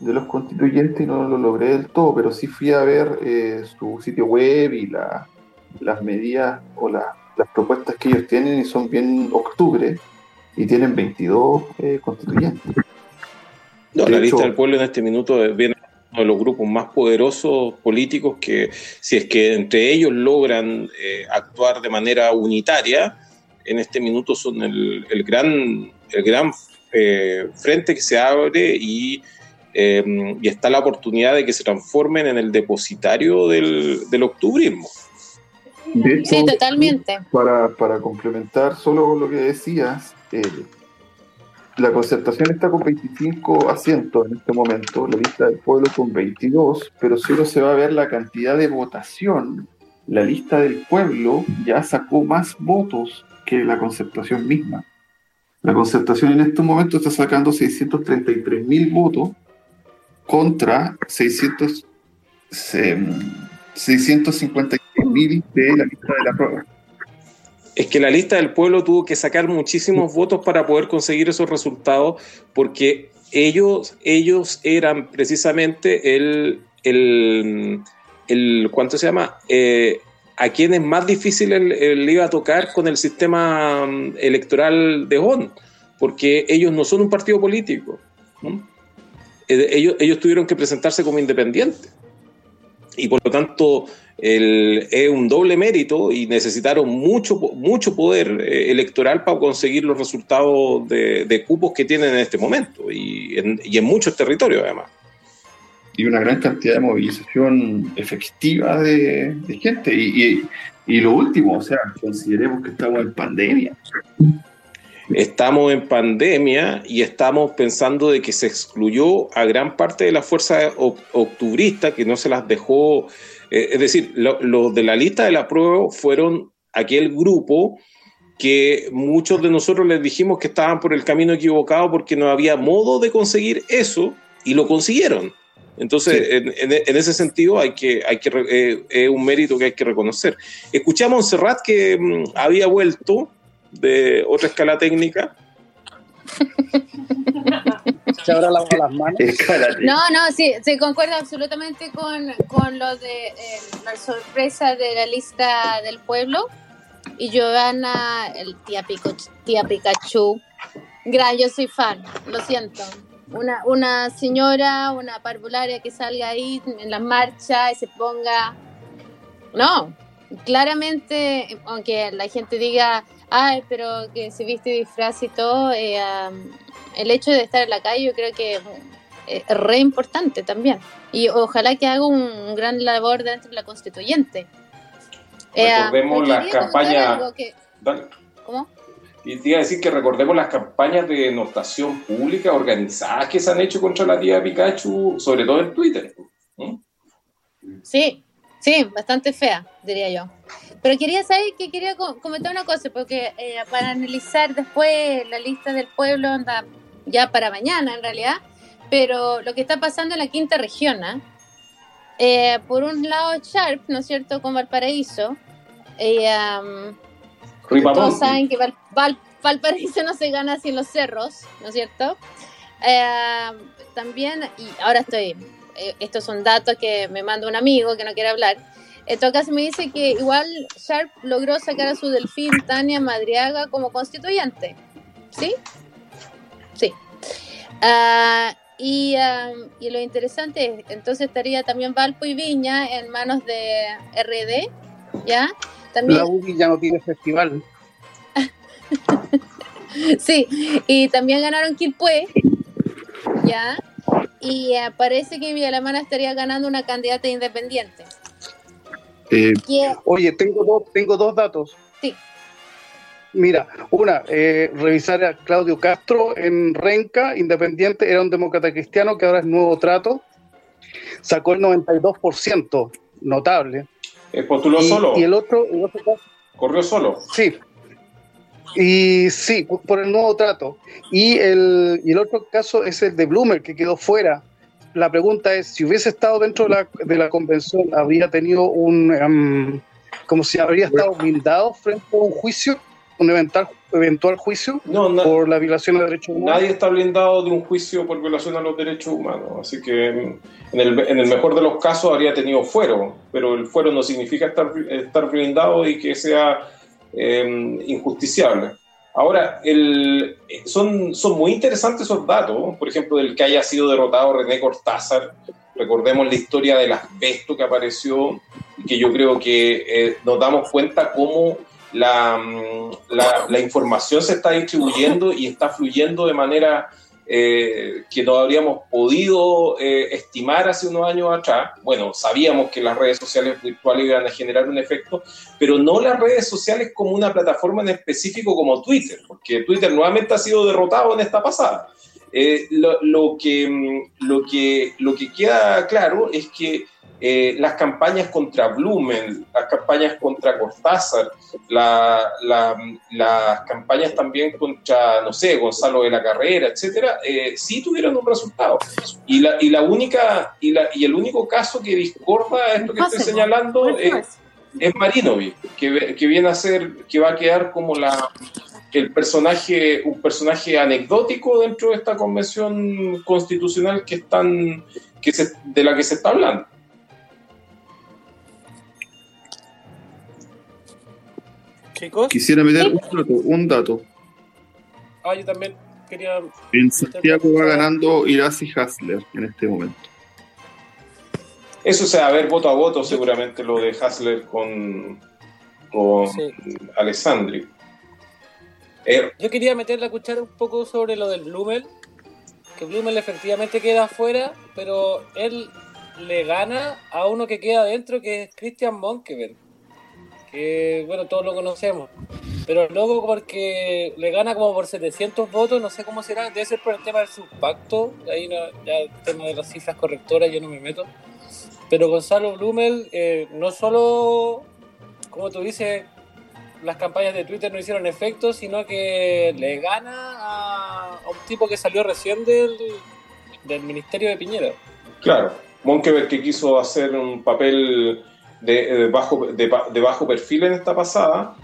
de los constituyentes y no lo logré del todo, pero sí fui a ver eh, su sitio web y la, las medidas o la, las propuestas que ellos tienen y son bien octubre y tienen 22 eh, constituyentes. No, de la hecho, lista del pueblo en este minuto viene uno de los grupos más poderosos políticos que si es que entre ellos logran eh, actuar de manera unitaria, en este minuto son el, el gran, el gran eh, frente que se abre y, eh, y, está la oportunidad de que se transformen en el depositario del, del octubrismo. De hecho, sí, totalmente. Para, para complementar solo lo que decías, eh, la concertación está con 25 asientos en este momento, la lista del pueblo con 22, pero solo se va a ver la cantidad de votación. La lista del pueblo ya sacó más votos que la concertación misma. La concertación en este momento está sacando 633 mil votos contra 600, 656 mil de la lista de la prueba es que la lista del pueblo tuvo que sacar muchísimos votos para poder conseguir esos resultados, porque ellos, ellos eran precisamente el, el, el ¿cuánto se llama? Eh, a quienes más difícil le iba a tocar con el sistema mm, electoral de ON, porque ellos no son un partido político. ¿no? Ellos, ellos tuvieron que presentarse como independientes. Y por lo tanto, el, es un doble mérito y necesitaron mucho, mucho poder eh, electoral para conseguir los resultados de, cupos que tienen en este momento y en, muchos territorios además. Y una gran cantidad de movilización efectiva de, gente. Y, y, lo último, o sea, consideremos que estamos en pandemia. Estamos en pandemia y estamos pensando de que se excluyó a gran parte de la fuerza octubrista, que no se las dejó eh, es decir, los lo de la lista de la prueba fueron aquel grupo que muchos de nosotros les dijimos que estaban por el camino equivocado porque no había modo de conseguir eso y lo consiguieron. Entonces, sí. en, en, en, ese sentido, hay que, hay que eh, es un mérito que hay que reconocer. Escuchamos a Montserrat que mm, había vuelto de otra escala técnica. [laughs] se habrá lavado las manos. [laughs] No, no, sí, se concuerda absolutamente con, con lo de eh, la sorpresa de la lista del pueblo. Y Giovanna, el tía, Pico, tía Pikachu, gran, yo soy fan, lo siento. Una, una señora, una parvularia que salga ahí en la marcha y se ponga... No, claramente, aunque la gente diga, ay, pero que se viste disfraz y todo, eh, um, el hecho de estar en la calle yo creo que es es re importante también. Y ojalá que haga un, un gran labor dentro de la constituyente. Eh, Recordemos las campañas- algo que- Dale. ¿Cómo? Y te iba a decir que recordemos las campañas de denostación pública organizadas que se han hecho contra la tía Pikachu, sobre todo en Twitter. ¿Mm? Sí, sí, bastante fea, diría yo. Pero quería saber que quería co- comentar una cosa, porque eh, para analizar después la lista del pueblo anda ya para mañana en realidad, pero lo que está pasando en la quinta región, ¿ah? Eh, por un lado Sharp, ¿no es cierto?, con Valparaíso. Ripamonti. todos saben que Val- Val- Valparaíso no se gana sin los cerros, ¿no es cierto? Eh, también, y ahora estoy, estos son datos que me manda un amigo que no quiere hablar. En todo caso, me dice que igual Sharp logró sacar a su delfín Tania Madriaga como constituyente. ¿Sí? Sí. Ah, y, ah, y lo interesante es, entonces estaría también Valpo y Viña en manos de RD, ¿ya? También, La UBI ya no tiene festival. [laughs] Sí, y también ganaron Quilpué, ¿ya? Y eh, parece que Villa Alemana estaría ganando una candidata independiente. Eh, Que, Oye, tengo dos, tengo dos datos. Sí. Mira, una, eh, revisar a Claudio Castro en Renca, independiente, era un demócrata cristiano que ahora es nuevo trato. Sacó el 92%, notable. Eh, postuló y, solo, y el otro, el otro caso- corrió solo. sí. Y sí, por- el nuevo trato. Y el, y el otro caso es el de Bloomer, que quedó fuera. La pregunta es, si hubiese estado dentro de la, de la convención, ¿habría tenido un, em, como si habría estado blindado frente a un juicio, un eventual, eventual juicio No, na- por la violación de derechos humanos? nadie está blindado de un juicio por violación a los derechos humanos. Así que en el, en el mejor de los casos habría tenido fuero, pero el fuero no significa estar, estar blindado y que sea eh, injusticiable. Ahora, el, son, son muy interesantes esos datos, por ejemplo, del que haya sido derrotado René Cortázar. Recordemos la historia del asbesto que apareció, que yo creo que eh, nos damos cuenta cómo mm, la, la información se está distribuyendo y está fluyendo de manera eh, que no habríamos podido eh, estimar hace unos años atrás. Bueno, sabíamos que las redes sociales virtuales iban a generar un efecto, pero no las redes sociales como una plataforma en específico como Twitter, porque Twitter nuevamente ha sido derrotado en esta pasada. Eh, lo, que, mm, lo, que, lo que queda claro es que eh, las campañas contra Blumen, las campañas contra Cortázar, la- la- las campañas también contra, no sé, Gonzalo de la Carrera, etcétera, eh, sí tuvieron un resultado. Y, la, y, la única, y, la, y el único caso que discorda esto que estoy señalando es, es Marinovic, que, viene a ser, que va a quedar como la el personaje, un personaje anecdótico dentro de esta convención constitucional que están, que se, de la que se está hablando. Chicos, quisiera meter un dato, un dato. ah, yo también quería. En Santiago va ganando Iracy Hasler en este momento. Eso se va a ver voto a voto seguramente lo de Hasler con, con Sí. Alessandri. Eh, Yo quería meter la cuchara un poco sobre lo del Blumel. Que Blumel efectivamente queda afuera, pero él le gana a uno que queda adentro, que es Christian Monkeberg. Que, bueno, todos lo conocemos. Pero luego porque le gana como por 700 votos, no sé cómo será, debe ser por el tema del subpacto. Ahí no, ya el tema de las cifras correctoras yo no me meto. Pero Gonzalo Blumel, eh, no solo, como tú dices, las campañas de Twitter no hicieron efecto, sino que le gana a, un tipo que salió recién del, del ministerio de Piñera. claro, Monkeberg que quiso hacer un papel de, de bajo, de, de bajo perfil en esta pasada.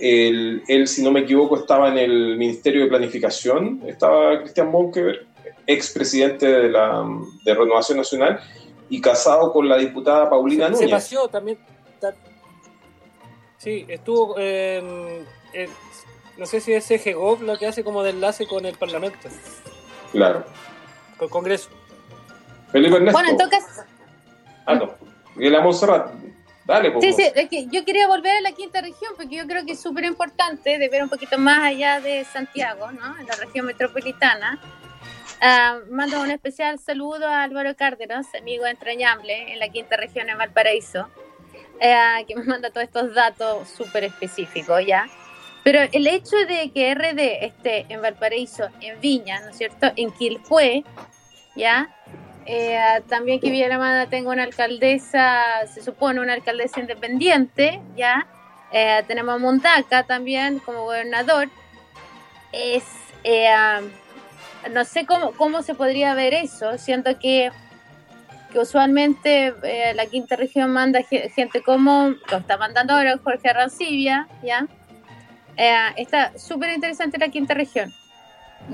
Él, él, si no me equivoco, estaba en el Ministerio de Planificación, estaba Cristian Monkeberg. expresidente de, la, de Renovación Nacional, y casado con la diputada Paulina Se Núñez. paseó también. ta- Sí, estuvo en- No sé si es CGGOV lo que hace como de enlace con el Parlamento, Claro. con el Congreso. Felipe Ernesto. Bueno, en todo caso, Ah, no. Y la. Dale, pues. Sí, sí, es que yo quería volver a la quinta región porque yo creo que es súper importante de ver un poquito más allá de Santiago, ¿no? En la región metropolitana. Ah, mando un especial saludo a Álvaro Cárdenas, amigo entrañable en la quinta región en Valparaíso, eh, que me manda todos estos datos súper específicos, ¿ya? Pero el hecho de que RD esté en Valparaíso, en Viña, ¿no es cierto? En Quilpué, ¿ya? Eh, también que Villamada tenga una alcaldesa, se supone una alcaldesa independiente, ¿ya? Eh, tenemos a Mundaca también como gobernador. Es, eh, no sé cómo, cómo se podría ver eso, siento que, que usualmente eh, la quinta región manda ge- gente como lo está mandando ahora Jorge Arancibia, ¿ya? Eh, está súper interesante la quinta región.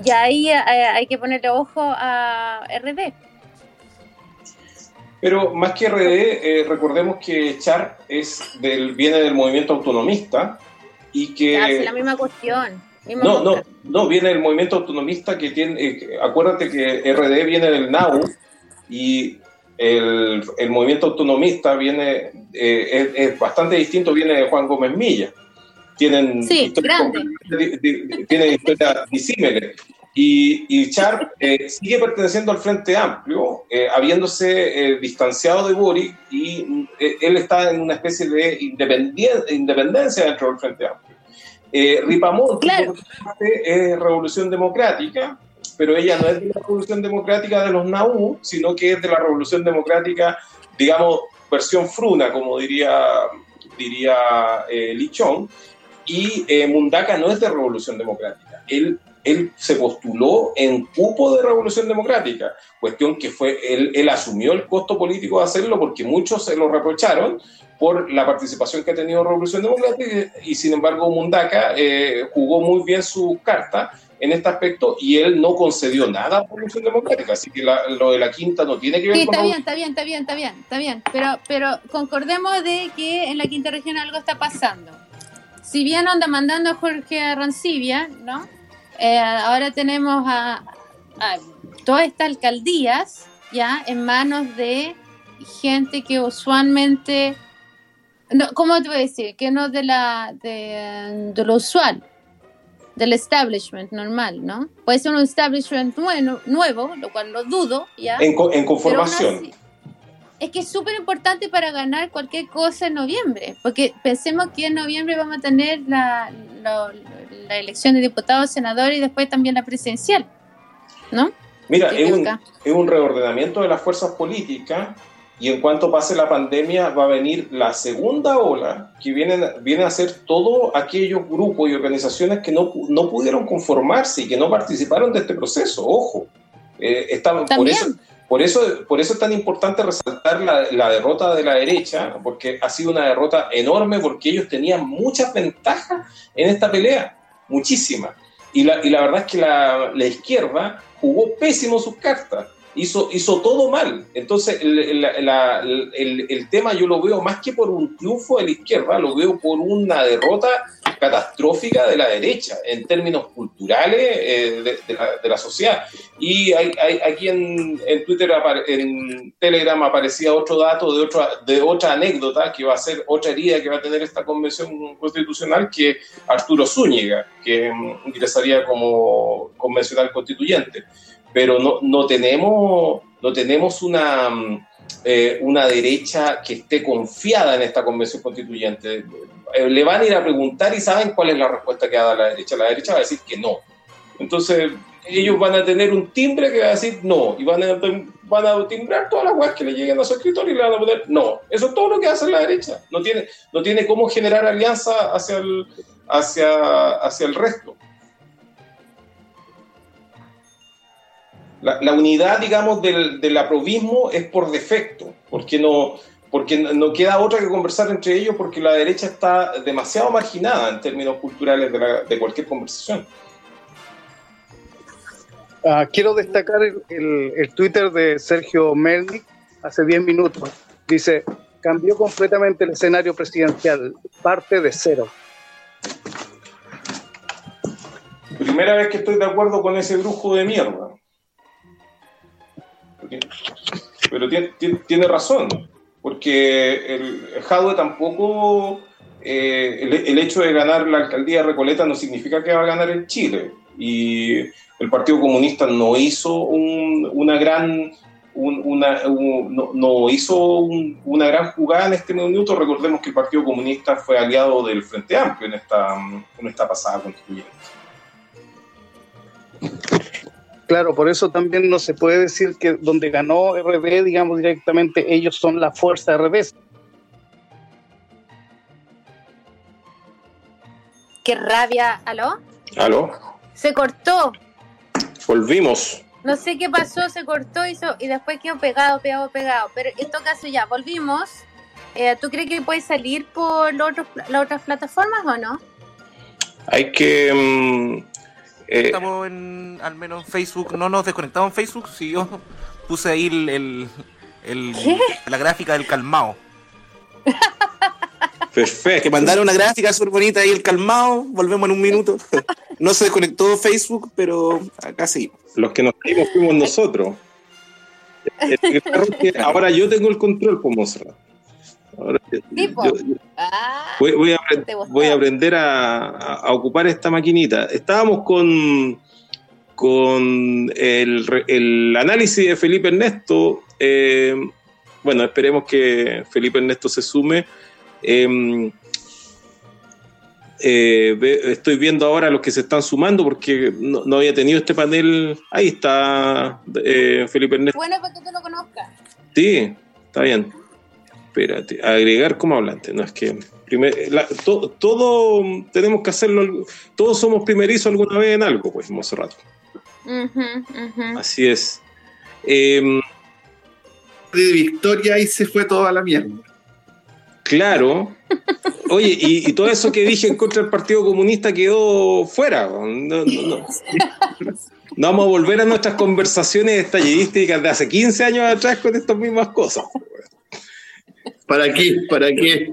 Y ahí eh, hay que ponerle ojo a RD. Pero más que RD, eh, recordemos que Char es del, viene del movimiento autonomista y que... Sí, la misma cuestión. misma No, no, cosa. no, viene del movimiento autonomista que tiene, eh, acuérdate que RD viene del NAU y el, el movimiento autonomista viene, eh, es, es bastante distinto, viene de Juan Gómez Milla. Tienen Sí, historias tienen historias disímiles. Y, y Char eh, sigue perteneciendo al Frente Amplio, eh, habiéndose eh, distanciado de Boric y eh, él está en una especie de independencia dentro del Frente Amplio. Eh, Ripamonte Claro. es Revolución Democrática, pero ella no es de la Revolución Democrática de los NAU, sino que es de la Revolución Democrática, digamos, versión fruna, como diría, diría eh, Lichón, y Mundaca no es de Revolución Democrática. Él, él se postuló en cupo de Revolución Democrática, cuestión que fue, él, él asumió el costo político de hacerlo porque muchos se lo reprocharon por la participación que ha tenido Revolución Democrática y, y, sin embargo Mundaca eh, jugó muy bien su carta en este aspecto y él no concedió nada a Revolución Democrática, así que la- lo de la quinta no tiene que ver Sí, con está bien, está bien, está bien, está bien, está bien. Pero, pero concordemos de que en la quinta región algo está pasando. Si bien anda mandando a Jorge Arancibia, ¿no? Eh, ahora tenemos a, a todas estas alcaldías ya en manos de gente que usualmente, no, ¿cómo te voy a decir? Que no de la de, de lo usual, del establishment normal, ¿no? Puede ser un establishment nuevo, nuevo lo cual lo dudo, ¿ya? en, Pero aún conformación. así, es que es súper importante para ganar cualquier cosa en noviembre, porque pensemos que en noviembre vamos a tener la, lo- la elección de diputados, senadores y después también la presidencial, ¿no? Mira, ¿Qué es un, es un reordenamiento de las fuerzas políticas y en cuanto pase la pandemia va a venir la segunda ola que viene, viene a ser todos aquellos grupos y organizaciones que no, no pudieron conformarse y que no participaron de este proceso. Ojo, eh, estaban- por, eso, por, eso, por eso es tan importante resaltar la, derrota de la derecha, porque ha sido una derrota enorme porque ellos tenían muchas ventajas en esta pelea, muchísimas. Y la, y la verdad es que la izquierda jugó pésimo sus cartas, hizo, hizo todo mal. Entonces, el, la- el- el tema yo lo veo más que por un triunfo de la izquierda, lo veo por una derrota catastrófica de la derecha en términos culturales eh, de, de la, de la sociedad. Y hay, hay- aquí en, en Twitter, en Telegram aparecía otro dato de otra, de otra anécdota que va a ser otra herida que va a tener esta convención constitucional, que Arturo Zúñiga, que mm, ingresaría como convencional constituyente. Pero no, no tenemos, no tenemos una, mm, eh, una derecha que esté confiada en esta convención constituyente. Eh, le van a ir a preguntar y saben cuál es la respuesta que va a dar la derecha. La derecha va a decir que no. Entonces, ellos van a tener un timbre que va a decir no, y van a, timbrar todas las webs que le lleguen a su escritorio y le van a poner no. Eso es todo lo que hace la derecha. No tiene, no tiene cómo generar alianza hacia el, hacia, hacia el resto. La, la unidad, digamos, del, del aprobismo es por defecto, porque no, porque no- queda otra que conversar entre ellos porque la derecha está demasiado marginada en términos culturales de, la- de cualquier conversación. Ah, quiero destacar el, el- el Twitter de Sergio Melnik hace 10 minutos. Dice, cambió completamente el escenario presidencial, parte de cero. Primera vez que estoy de acuerdo con ese brujo de mierda. Pero tiene, razón, porque el Jadwe tampoco, eh, el, el hecho de ganar la alcaldía de Recoleta no significa que va a ganar en Chile. Y el Partido Comunista no hizo un- una gran... no, hizo un- una gran jugada en este minuto. Recordemos que el Partido Comunista fue aliado del Frente Amplio en esta, en esta pasada constituyente. Claro, por eso también no se puede decir que donde ganó RD, digamos directamente, ellos son la fuerza RD. Qué rabia. ¿Aló? ¿Aló? Se cortó. Volvimos. No sé qué pasó, se cortó y, so- y después quedó pegado, pegado, pegado. Pero en todo caso ya, volvimos. Eh, ¿Tú crees que puede salir por los otros las otras plataformas o no? Hay que. mm, eh, Estamos en, al menos en Facebook, no nos desconectamos en Facebook, si yo puse ahí el, el- el- ¿Qué? la gráfica del calmao. perfecto. Que mandaron una gráfica súper bonita ahí, el calmado. Volvemos en un minuto. No se desconectó Facebook, pero acá sí. Los que nos salimos fuimos nosotros. [laughs] Es que ahora yo tengo el control por Monserrat. Ahora, yo- Tipo. yo- yo Ah, voy, voy a, voy aprender a, ocupar esta maquinita. Estábamos con, con el, el análisis de Felipe Ernesto. eh, bueno, esperemos que Felipe Ernesto se sume. Eh, eh, estoy viendo ahora los que se están sumando porque no, no había tenido este panel. Ahí está eh, Felipe Ernesto. bueno para que tú lo conozcas. Sí, está bien. Espérate, agregar como hablante. No es que. primer- la- to- todo tenemos que hacerlo. Todos somos primerizos alguna vez en algo, pues, Monserrat. Ujú, ujú. Así es. Em, De victoria y se fue toda la mierda. Claro. Oye, y, y todo eso que dije en contra del Partido Comunista quedó fuera. No, no, no. No vamos a volver a nuestras conversaciones estallidísticas de hace 15 años atrás con estas mismas cosas. ¿Para qué? ¿Para qué?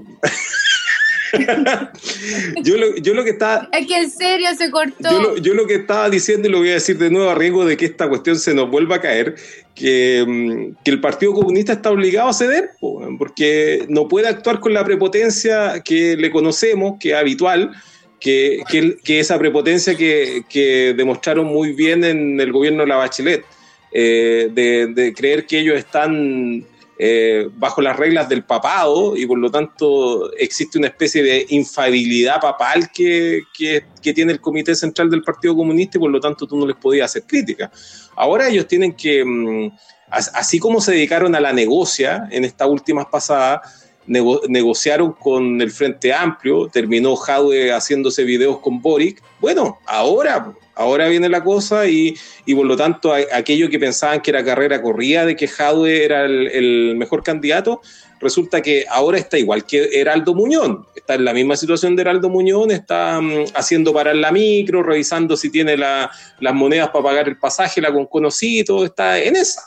[laughs] Yo lo, yo lo que estaba, Es que en serio se cortó. yo lo, yo lo que estaba diciendo, y lo voy a decir de nuevo a riesgo de que esta cuestión se nos vuelva a caer, que, mm, que el Partido Comunista está obligado a ceder, po, porque no puede actuar con la prepotencia que le conocemos, que es habitual, que, que, que esa prepotencia que, que demostraron muy bien en el gobierno de la Bachelet, eh, de, de creer que ellos están eh, bajo las reglas del papado y por lo tanto existe una especie de infalibilidad papal que, que, que tiene el Comité Central del Partido Comunista y por lo tanto tú no les podías hacer crítica. Ahora ellos tienen que, mm, as- así como se dedicaron a la negocia en estas últimas pasadas, nego- negociaron con el Frente Amplio, terminó Jadwe haciéndose videos con Boric. Bueno, ahora, ahora viene la cosa y, y por lo tanto a- aquello que pensaban que era carrera corrida de que Jadwe era el, el mejor candidato, resulta que ahora está igual que Heraldo Muñón, está en la misma situación de Heraldo Muñón, está mm, haciendo parar la micro, revisando si tiene la- las monedas para pagar el pasaje, la con conocido, está en esa.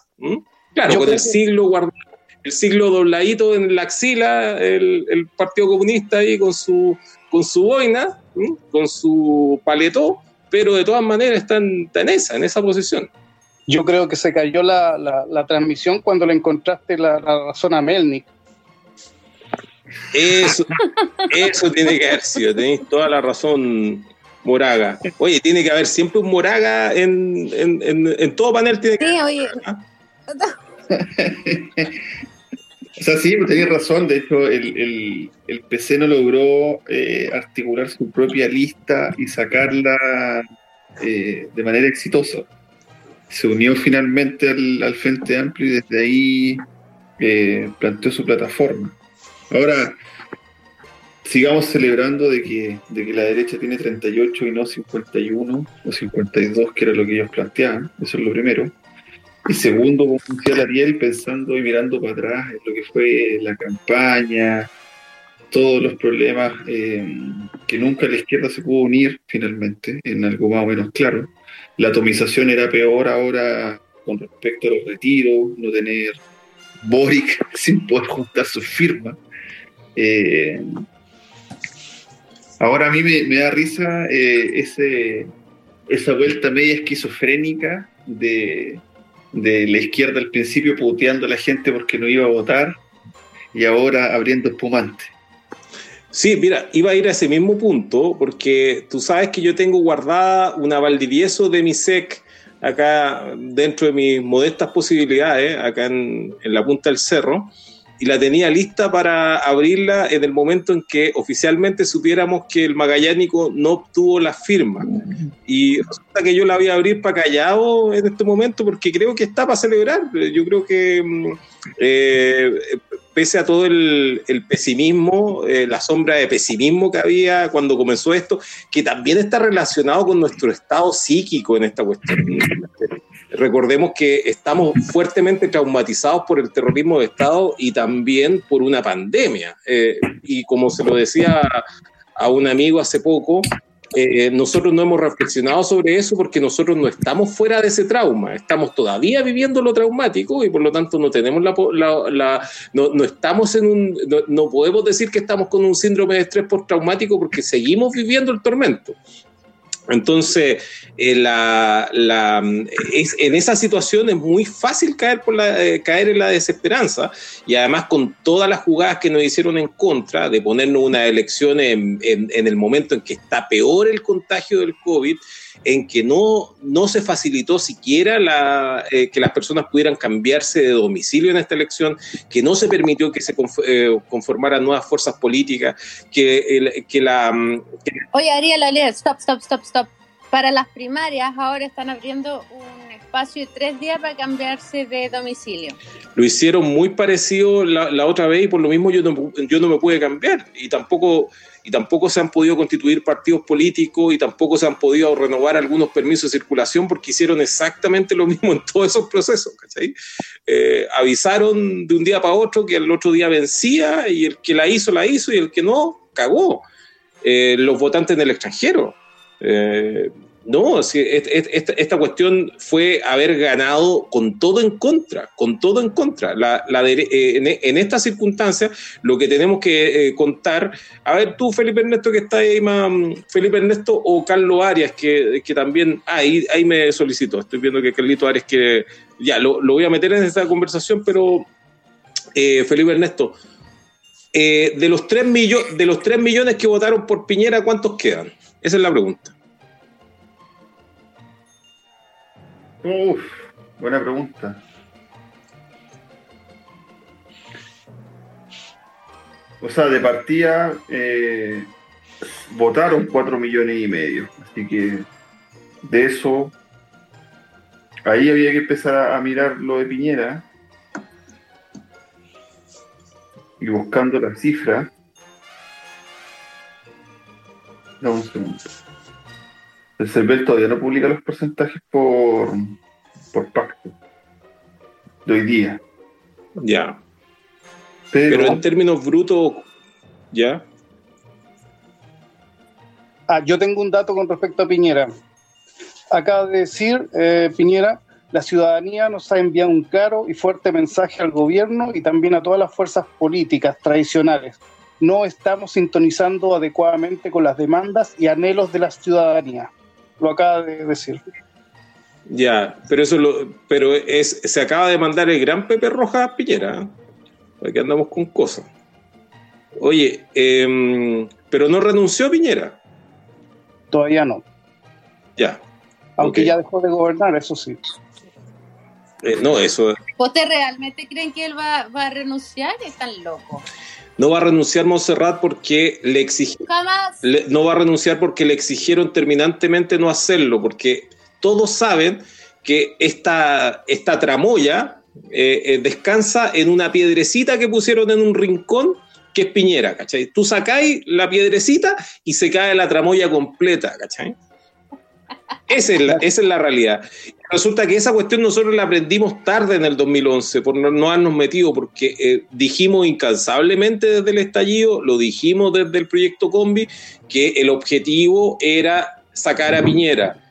Claro, Yo con creo el siglo guardado el siglo dobladito en la axila, el, el Partido Comunista ahí con su, con su boina, con su paletó, pero de todas maneras está en, está en esa, en esa posición. Yo creo que se cayó la, la- la transmisión cuando le encontraste la, la razón a Melnik. Eso, eso tiene que haber sido, tenéis toda la razón, Moraga. Oye, tiene que haber siempre un Moraga en, en, en, en todo panel, tiene que Sí, oye. [laughs] O sea, sí, pues tenías razón. De hecho, el, el- el PC no logró eh, articular su propia lista y sacarla eh, de manera exitosa. Se unió finalmente al, Frente Amplio y desde ahí eh, planteó su plataforma. Ahora, sigamos celebrando de que, de que la derecha tiene 38 y no 51 o 52, que era lo que ellos planteaban. Eso es lo primero. Y segundo, decía el Ariel, pensando y mirando para atrás en lo que fue la campaña, todos los problemas eh, que nunca la izquierda se pudo unir finalmente, en algo más o menos claro. la atomización era peor ahora con respecto a los retiros, no tener Boric [laughs] sin poder juntar su firma. Eh, ahora a mí me, me da risa eh, ese, esa vuelta media esquizofrénica de, de la izquierda al principio puteando a la gente porque no iba a votar y ahora abriendo espumante. Sí, mira, iba a ir a ese mismo punto porque tú sabes que yo tengo guardada una Valdivieso de mi SEC acá dentro de mis modestas posibilidades, acá en, en la punta del cerro, y la tenía lista para abrirla en el momento en que oficialmente supiéramos que el Magallánico no obtuvo la firma. Y resulta que yo la voy a abrir para callado en este momento porque creo que está para celebrar. Yo creo que mm, eh, pese a todo el, el pesimismo, eh, la sombra de pesimismo que había cuando comenzó esto, que también está relacionado con nuestro estado psíquico en esta cuestión. Recordemos que estamos [laughs] fuertemente traumatizados por el terrorismo de Estado y también por una pandemia. Eh, y como se lo decía a un amigo hace poco, eh, nosotros no hemos reflexionado sobre eso porque nosotros no estamos fuera de ese trauma, estamos todavía viviendo lo traumático y por lo tanto no tenemos la, la- la- no, no estamos en un, no, no podemos decir que estamos con un síndrome de estrés postraumático porque seguimos viviendo el tormento. Entonces, eh, es- en esa situación es muy fácil caer, por la, eh, caer en la desesperanza y además con todas las jugadas que nos hicieron en contra de ponernos una en- en el momento en que está peor el contagio del COVID, en que no, no se facilitó siquiera la, eh, que las personas pudieran cambiarse de domicilio en esta elección, que no se permitió que se eh, conformaran nuevas fuerzas políticas, que, el- que la, mm, que Oye, Ariel, Ariel, stop, stop, stop, stop. Para las primarias ahora están abriendo un espacio tres días para cambiarse de domicilio. lo hicieron muy parecido la, la otra vez y por lo mismo yo no, yo no me pude cambiar y tampoco, y tampoco se han podido constituir partidos políticos y tampoco se han podido renovar algunos permisos de circulación porque hicieron exactamente lo mismo en todos esos procesos. ¿cachai? Eh, avisaron de un día para otro que el otro día vencía y el que la hizo, la hizo y el que no, cagó. Eh, los votantes en el extranjero. Eh, no, et- esta, esta cuestión fue haber ganado con todo en contra, con todo en contra. La, eh, en, estas circunstancias, lo que tenemos que eh, contar, a ver tú, Felipe Ernesto, que está ahí mm, Felipe Ernesto o Carlos Arias, que, que también, ah, ahí, ahí me solicitó, estoy viendo que Carlito Arias quiere, ya, lo, lo voy a meter en esta conversación, pero eh, Felipe Ernesto, eh, de, los 3 millo- de los 3 millones que votaron por Piñera, ¿cuántos quedan? Esa es la pregunta. Uf, buena pregunta. O sea, de partida eh, votaron 4 millones y medio. Así que de eso, ahí había que empezar a, mirar lo de Piñera. Y buscando la cifra. Dame un segundo. El CERVEL todavía no publica los porcentajes por, por pacto de hoy día. Ya. Pero, Pero en términos brutos, ya. Ah, yo tengo un dato con respecto a Piñera. Acaba de decir eh, Piñera, la ciudadanía nos ha enviado un claro y fuerte mensaje al gobierno y también a todas las fuerzas políticas tradicionales. No estamos sintonizando adecuadamente con las demandas y anhelos de la ciudadanía. Lo acaba de decir. Ya, pero eso lo, pero es, se acaba de mandar el gran Pepe Rojas a Piñera. ¿eh? Aquí andamos con cosas. Oye, em, pero no renunció Piñera. Todavía no. Ya. Aunque ya dejó de gobernar, eso sí. Eh, no, eso ¿Ustedes realmente creen que él va, va a renunciar? Están locos. No va a renunciar Montserrat porque le exigieron. No va a renunciar porque le exigieron terminantemente no hacerlo, porque todos saben que esta, esta tramoya eh, eh, descansa en una piedrecita que pusieron en un rincón que es Piñera, ¿cachai? Tú sacáis la piedrecita y se cae la tramoya completa, ¿cachai? Esa es, la, esa es la realidad. Resulta que esa cuestión nosotros la aprendimos tarde en el 2011 por no, no habernos metido, porque eh, dijimos incansablemente desde el estallido, lo dijimos desde el proyecto Combi, que el objetivo era sacar a Piñera.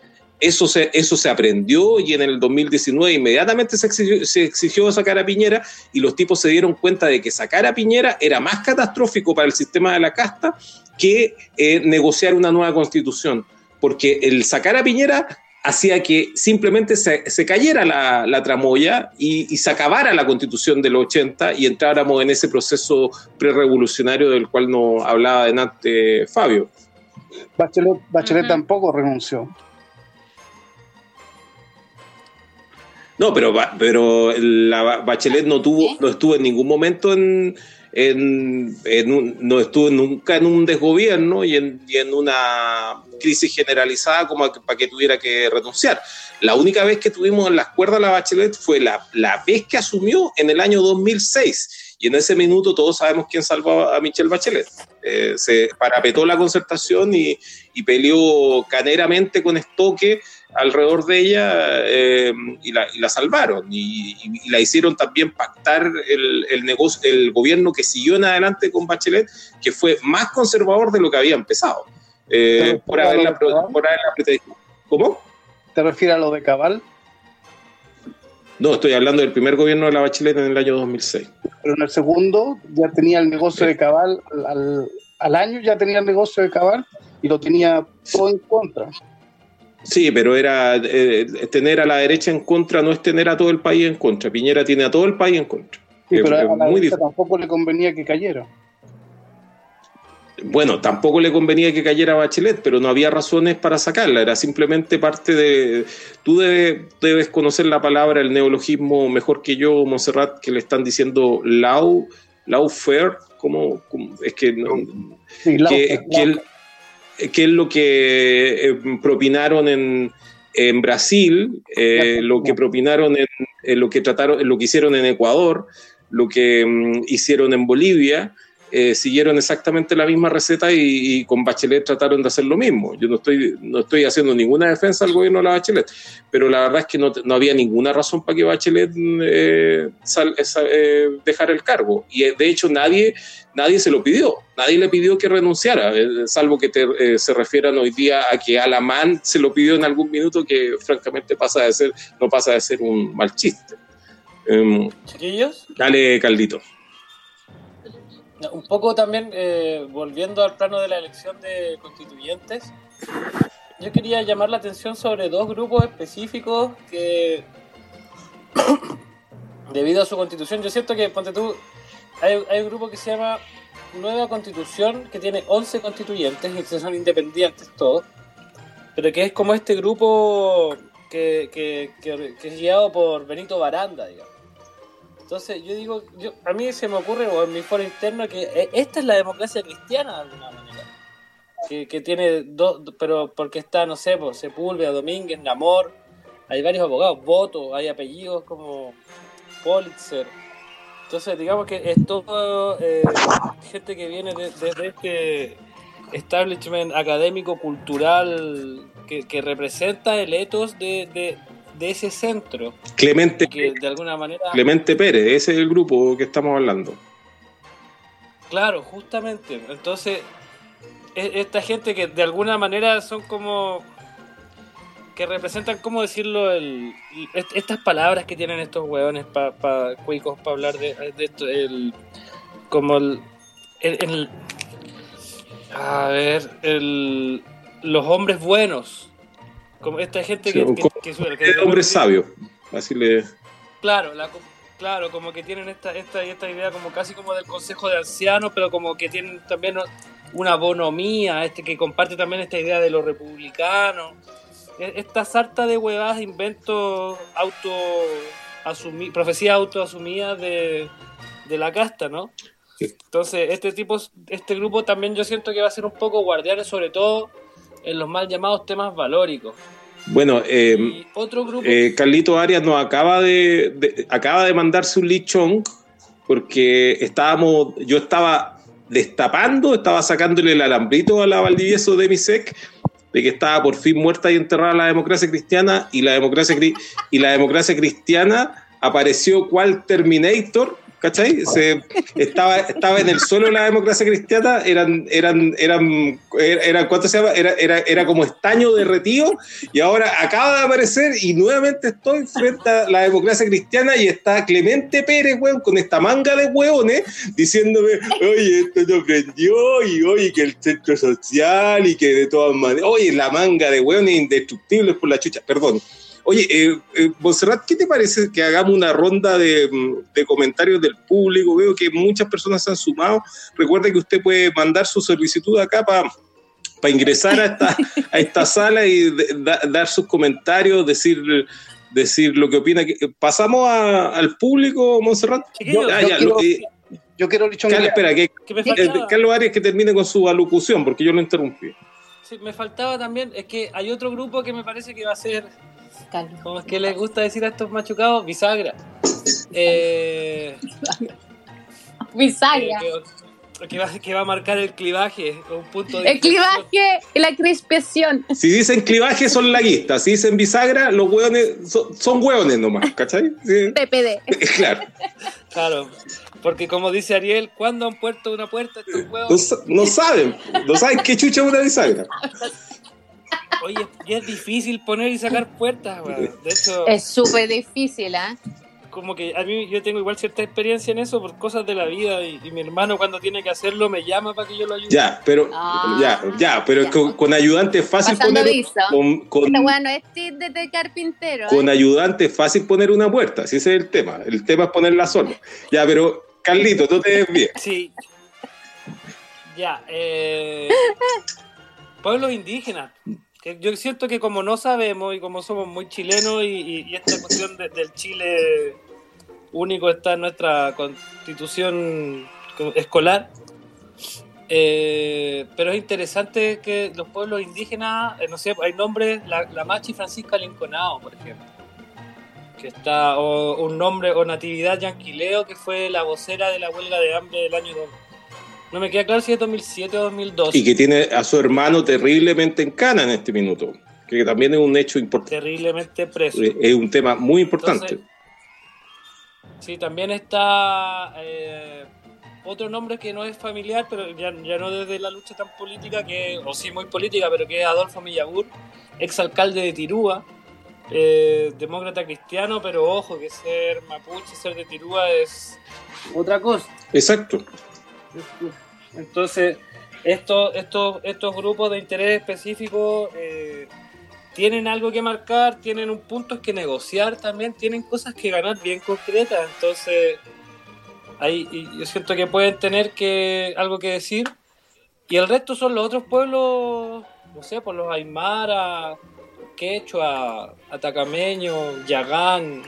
eso se, eso se aprendió y en el 2019 inmediatamente se exigió, se exigió sacar a Piñera y los tipos se dieron cuenta de que sacar a Piñera era más catastrófico para el sistema de la casta que eh, negociar una nueva constitución, porque el sacar a Piñera hacía que simplemente se, se cayera la, la tramoya y, y se acabara la constitución del 80 y entráramos en ese proceso prerevolucionario del cual nos hablaba delante Fabio. Bachelet, tampoco renunció. No, pero, pero la Bachelet no tuvo, no estuvo en ningún momento en, en, en un- no estuvo nunca en un desgobierno y en, y en una crisis generalizada como para que tuviera que renunciar. La única vez que tuvimos en las cuerdas la Bachelet fue la, la vez que asumió en el año 2006. Y en ese minuto todos sabemos quién salvó a Michelle Bachelet. Eh, se parapetó la concertación y, y peleó caneramente con estoque alrededor de ella eh, y, la, y la salvaron y, la hicieron también pactar el, el negocio, el gobierno que siguió en adelante con Bachelet, que fue más conservador de lo que había empezado. eh, por, haberla, ¿pero pro- por haberla. ¿Cómo? ¿Te refieres a lo de Cabal? No, estoy hablando del primer gobierno de la Bachelet en el año 2006. Pero en el segundo ya tenía el negocio de Cabal, al, al- al año ya tenía el negocio de Cabal y lo tenía todo en contra. Sí, pero era eh, tener a la derecha en contra no es tener a todo el país en contra. Piñera tiene a todo el país en contra. Sí, Es- pero es a la muy derecha difícil. tampoco le convenía que cayera. Bueno, tampoco le convenía que cayera Bachelet, pero no había razones para sacarla, era simplemente parte de... Tú debes, debes conocer la palabra, el neologismo mejor que yo, Monserrat, que le están diciendo lau, fair, como es que, no- Sí, la- que, la- que el- que es lo que eh, propinaron en, en Brasil, eh, lo que propinaron en, en lo que trataron, lo que hicieron en Ecuador, lo que mm, hicieron en Bolivia, eh, siguieron exactamente la misma receta y, y con Bachelet trataron de hacer lo mismo. Yo no estoy, no estoy haciendo ninguna defensa al gobierno de la Bachelet, pero la verdad es que no, no había ninguna razón para que Bachelet eh, sal- esa- eh, dejara el cargo. Y eh, de hecho nadie, nadie se lo pidió, nadie le pidió que renunciara, eh, salvo que te, eh, se refieran hoy día a que Alamán se lo pidió en algún minuto, que francamente pasa de ser, no pasa de ser un mal chiste. Em, Chiquillos, dale, Caldito. Un poco también eh, volviendo al plano de la elección de constituyentes, yo quería llamar la atención sobre dos grupos específicos que, [coughs] debido a su constitución, yo siento que, ponte tú, hay, hay un grupo que se llama Nueva Constitución, que tiene 11 constituyentes y que son independientes todos, pero que es como este grupo que, que, que- que es guiado por Benito Baranda, digamos. Entonces yo digo, yo, a mí se me ocurre, o en mi foro interno, que eh, esta es la democracia cristiana de alguna manera. Que, que tiene dos, pero porque está, no sé, pues, Sepúlveda, Domínguez, Namor, hay varios abogados, Voto, hay apellidos como Pulitzer. Entonces digamos que es todo eh, gente que viene de- desde este establishment académico, cultural, que, que representa el ethos de, de, de ese centro, Clemente, que de alguna manera... Clemente Pérez, ese es el grupo que estamos hablando. Claro, justamente. Entonces, e- esta gente que de alguna manera son como que representan, ¿cómo decirlo? El, est- estas palabras que tienen estos hueones para pa, cuicos para hablar de, de esto, el, como el, el- el- a ver, el, los hombres buenos, como esta gente que, Sí, que, que suele- que El hombre sabio, así le... Claro, la, claro, como que tienen esta, esta, esta idea como casi como del consejo de ancianos, pero como que tienen también una bonomía, este que comparte también esta idea de lo republicano. E- Esta sarta de huevadas, inventos auto asumi profecías autoasumidas de, de la casta, ¿no? Entonces, este tipo, este grupo también yo siento que va a ser un poco guardianes, sobre todo en los mal llamados temas valóricos. Bueno, eh, Y otro grupo eh, Carlito Arias nos acaba de, de- acaba de mandarse un lichón porque estábamos, yo estaba destapando, estaba sacándole el alambrito a la Valdivieso de Misec de que estaba por fin muerta y enterrada la democracia cristiana y la democracia y la democracia cristiana apareció cual Terminator ¿cachai? Se, estaba, estaba en el suelo la democracia cristiana, eran, eran, eran, era, ¿cuánto se llama? Era, era, era como estaño derretido y ahora acaba de aparecer y nuevamente estoy frente a la democracia cristiana y está Clemente Pérez, weón, con esta manga de hueones diciéndome, oye, esto no prendió y oye, que el centro social y que de todas maneras, oye, la manga de hueones indestructibles por la chucha, perdón. Oye, eh, eh, Monserrat, ¿qué te parece que hagamos una ronda de, de, comentarios del público? Veo que muchas personas se han sumado. Recuerde que usted puede mandar su solicitud acá para para ingresar a esta, a esta [laughs] sala y de, da, dar sus comentarios, decir decir lo que opina. Pasamos a, al público, Monserrat. Yo, Ah, yo ya, quiero, lo- eh, yo quiero Carlos, espera, que, ¿Qué me eh? Carlos Arias que termine con su alocución, porque yo lo interrumpí. Sí, me faltaba también, es que hay otro grupo que me parece que va a ser, Como es que les gusta decir a estos machucados, bisagra. Eh, Bisagra. que, que va, que va a marcar el clivaje, un punto de El clivaje y la crispación. Si dicen clivaje son laguistas, si dicen bisagra, los hueones son, son hueones nomás, ¿cachai? Sí, [laughs] PPD. [laughs] claro. Claro, porque como dice Ariel, ¿cuándo han puesto una puerta estos No, huevos? sa- no saben, no saben qué chucha es una bisagra. [laughs] Oye, y es difícil poner y sacar puertas, weón. De hecho, Es súper difícil, ¿ah? como que a mí yo tengo igual cierta experiencia en eso por cosas de la vida y, y mi hermano cuando tiene que hacerlo me llama para que yo lo ayude. Ya, pero Ah, ya, ya, pero ya. Con, con ayudante es fácil Pasando poner con, con- Esta weá no es tip de, de carpintero. con ¿eh? ayudante es fácil poner una puerta, si ese es el tema. El tema es ponerla solo. Ya, pero Carlito, tú te desvíes. Sí. Ya, eh, [laughs] pueblos indígenas. Que yo siento que como no sabemos y como somos muy chilenos y, esta cuestión de- del Chile único está en nuestra constitución co- escolar, eh, pero es interesante que los pueblos indígenas, eh, no sé, hay nombres, la, la Machi Francisca Linconao, por ejemplo, que está, o un nombre, o Natividad Yanquileo, que fue la vocera de la huelga de hambre del año 2000. No me queda claro si es 2007 o 2012. Y que tiene a su hermano terriblemente en cana en este minuto, que también es un hecho importante. terriblemente preso. Es un tema muy importante. Entonces, Sí, también está eh, otro nombre que no es familiar, pero ya, ya no desde la lucha tan política, que o sí muy política, pero que es Adolfo Millagur, exalcalde de Tirúa, eh, demócrata cristiano, pero ojo, que ser mapuche, ser de Tirúa es otra cosa. Exacto. Entonces, estos, estos, estos grupos de interés específico eh, tienen algo que marcar, tienen un punto que negociar también, tienen cosas que ganar bien concretas. Entonces, ahí y yo siento que pueden tener que algo que decir. Y el resto son los otros pueblos, no sé, por los Aymara, Quechua, Atacameño, Yagán,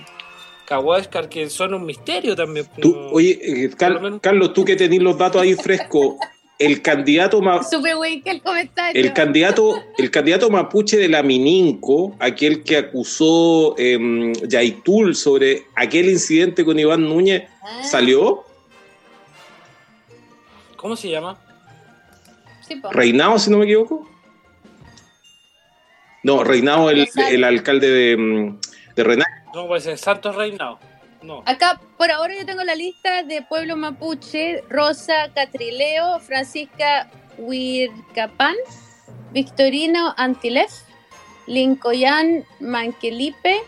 Cahuáscar, que son un misterio también. Tú, No- oye, eh, Car- Carlos, tú que tenés los datos ahí frescos, el candidato el comentario. El candidato, el candidato mapuche de la Mininco, aquel que acusó eh, Yaitul sobre aquel incidente con Iván Núñez, Ah, ¿salió? ¿Cómo se llama? sí, po. ¿Reinado, si no me equivoco? No, Reinado, el, el alcalde de, mm, de. No, pues es Santos Reinao. No. Acá, por ahora yo tengo la lista de pueblo mapuche, Rosa Catrileo, Francisca Huircapán, Victorino Antilef, Lincoyan Manquelipe,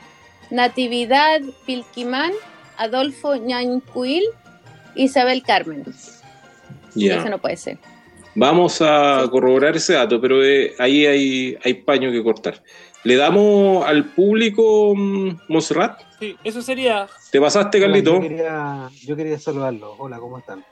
Natividad Pilquimán, Adolfo Ñancuil, Isabel Carmen. Ya. Eso no puede ser. Vamos a corroborar ese dato, pero eh, ahí hay, hay paño que cortar. ¿Le damos al público, mm, Monserrat? Sí, eso sería. ¿Te pasaste, Hola, Carlito? yo, quería, yo quería saludarlos. Hola, ¿cómo están?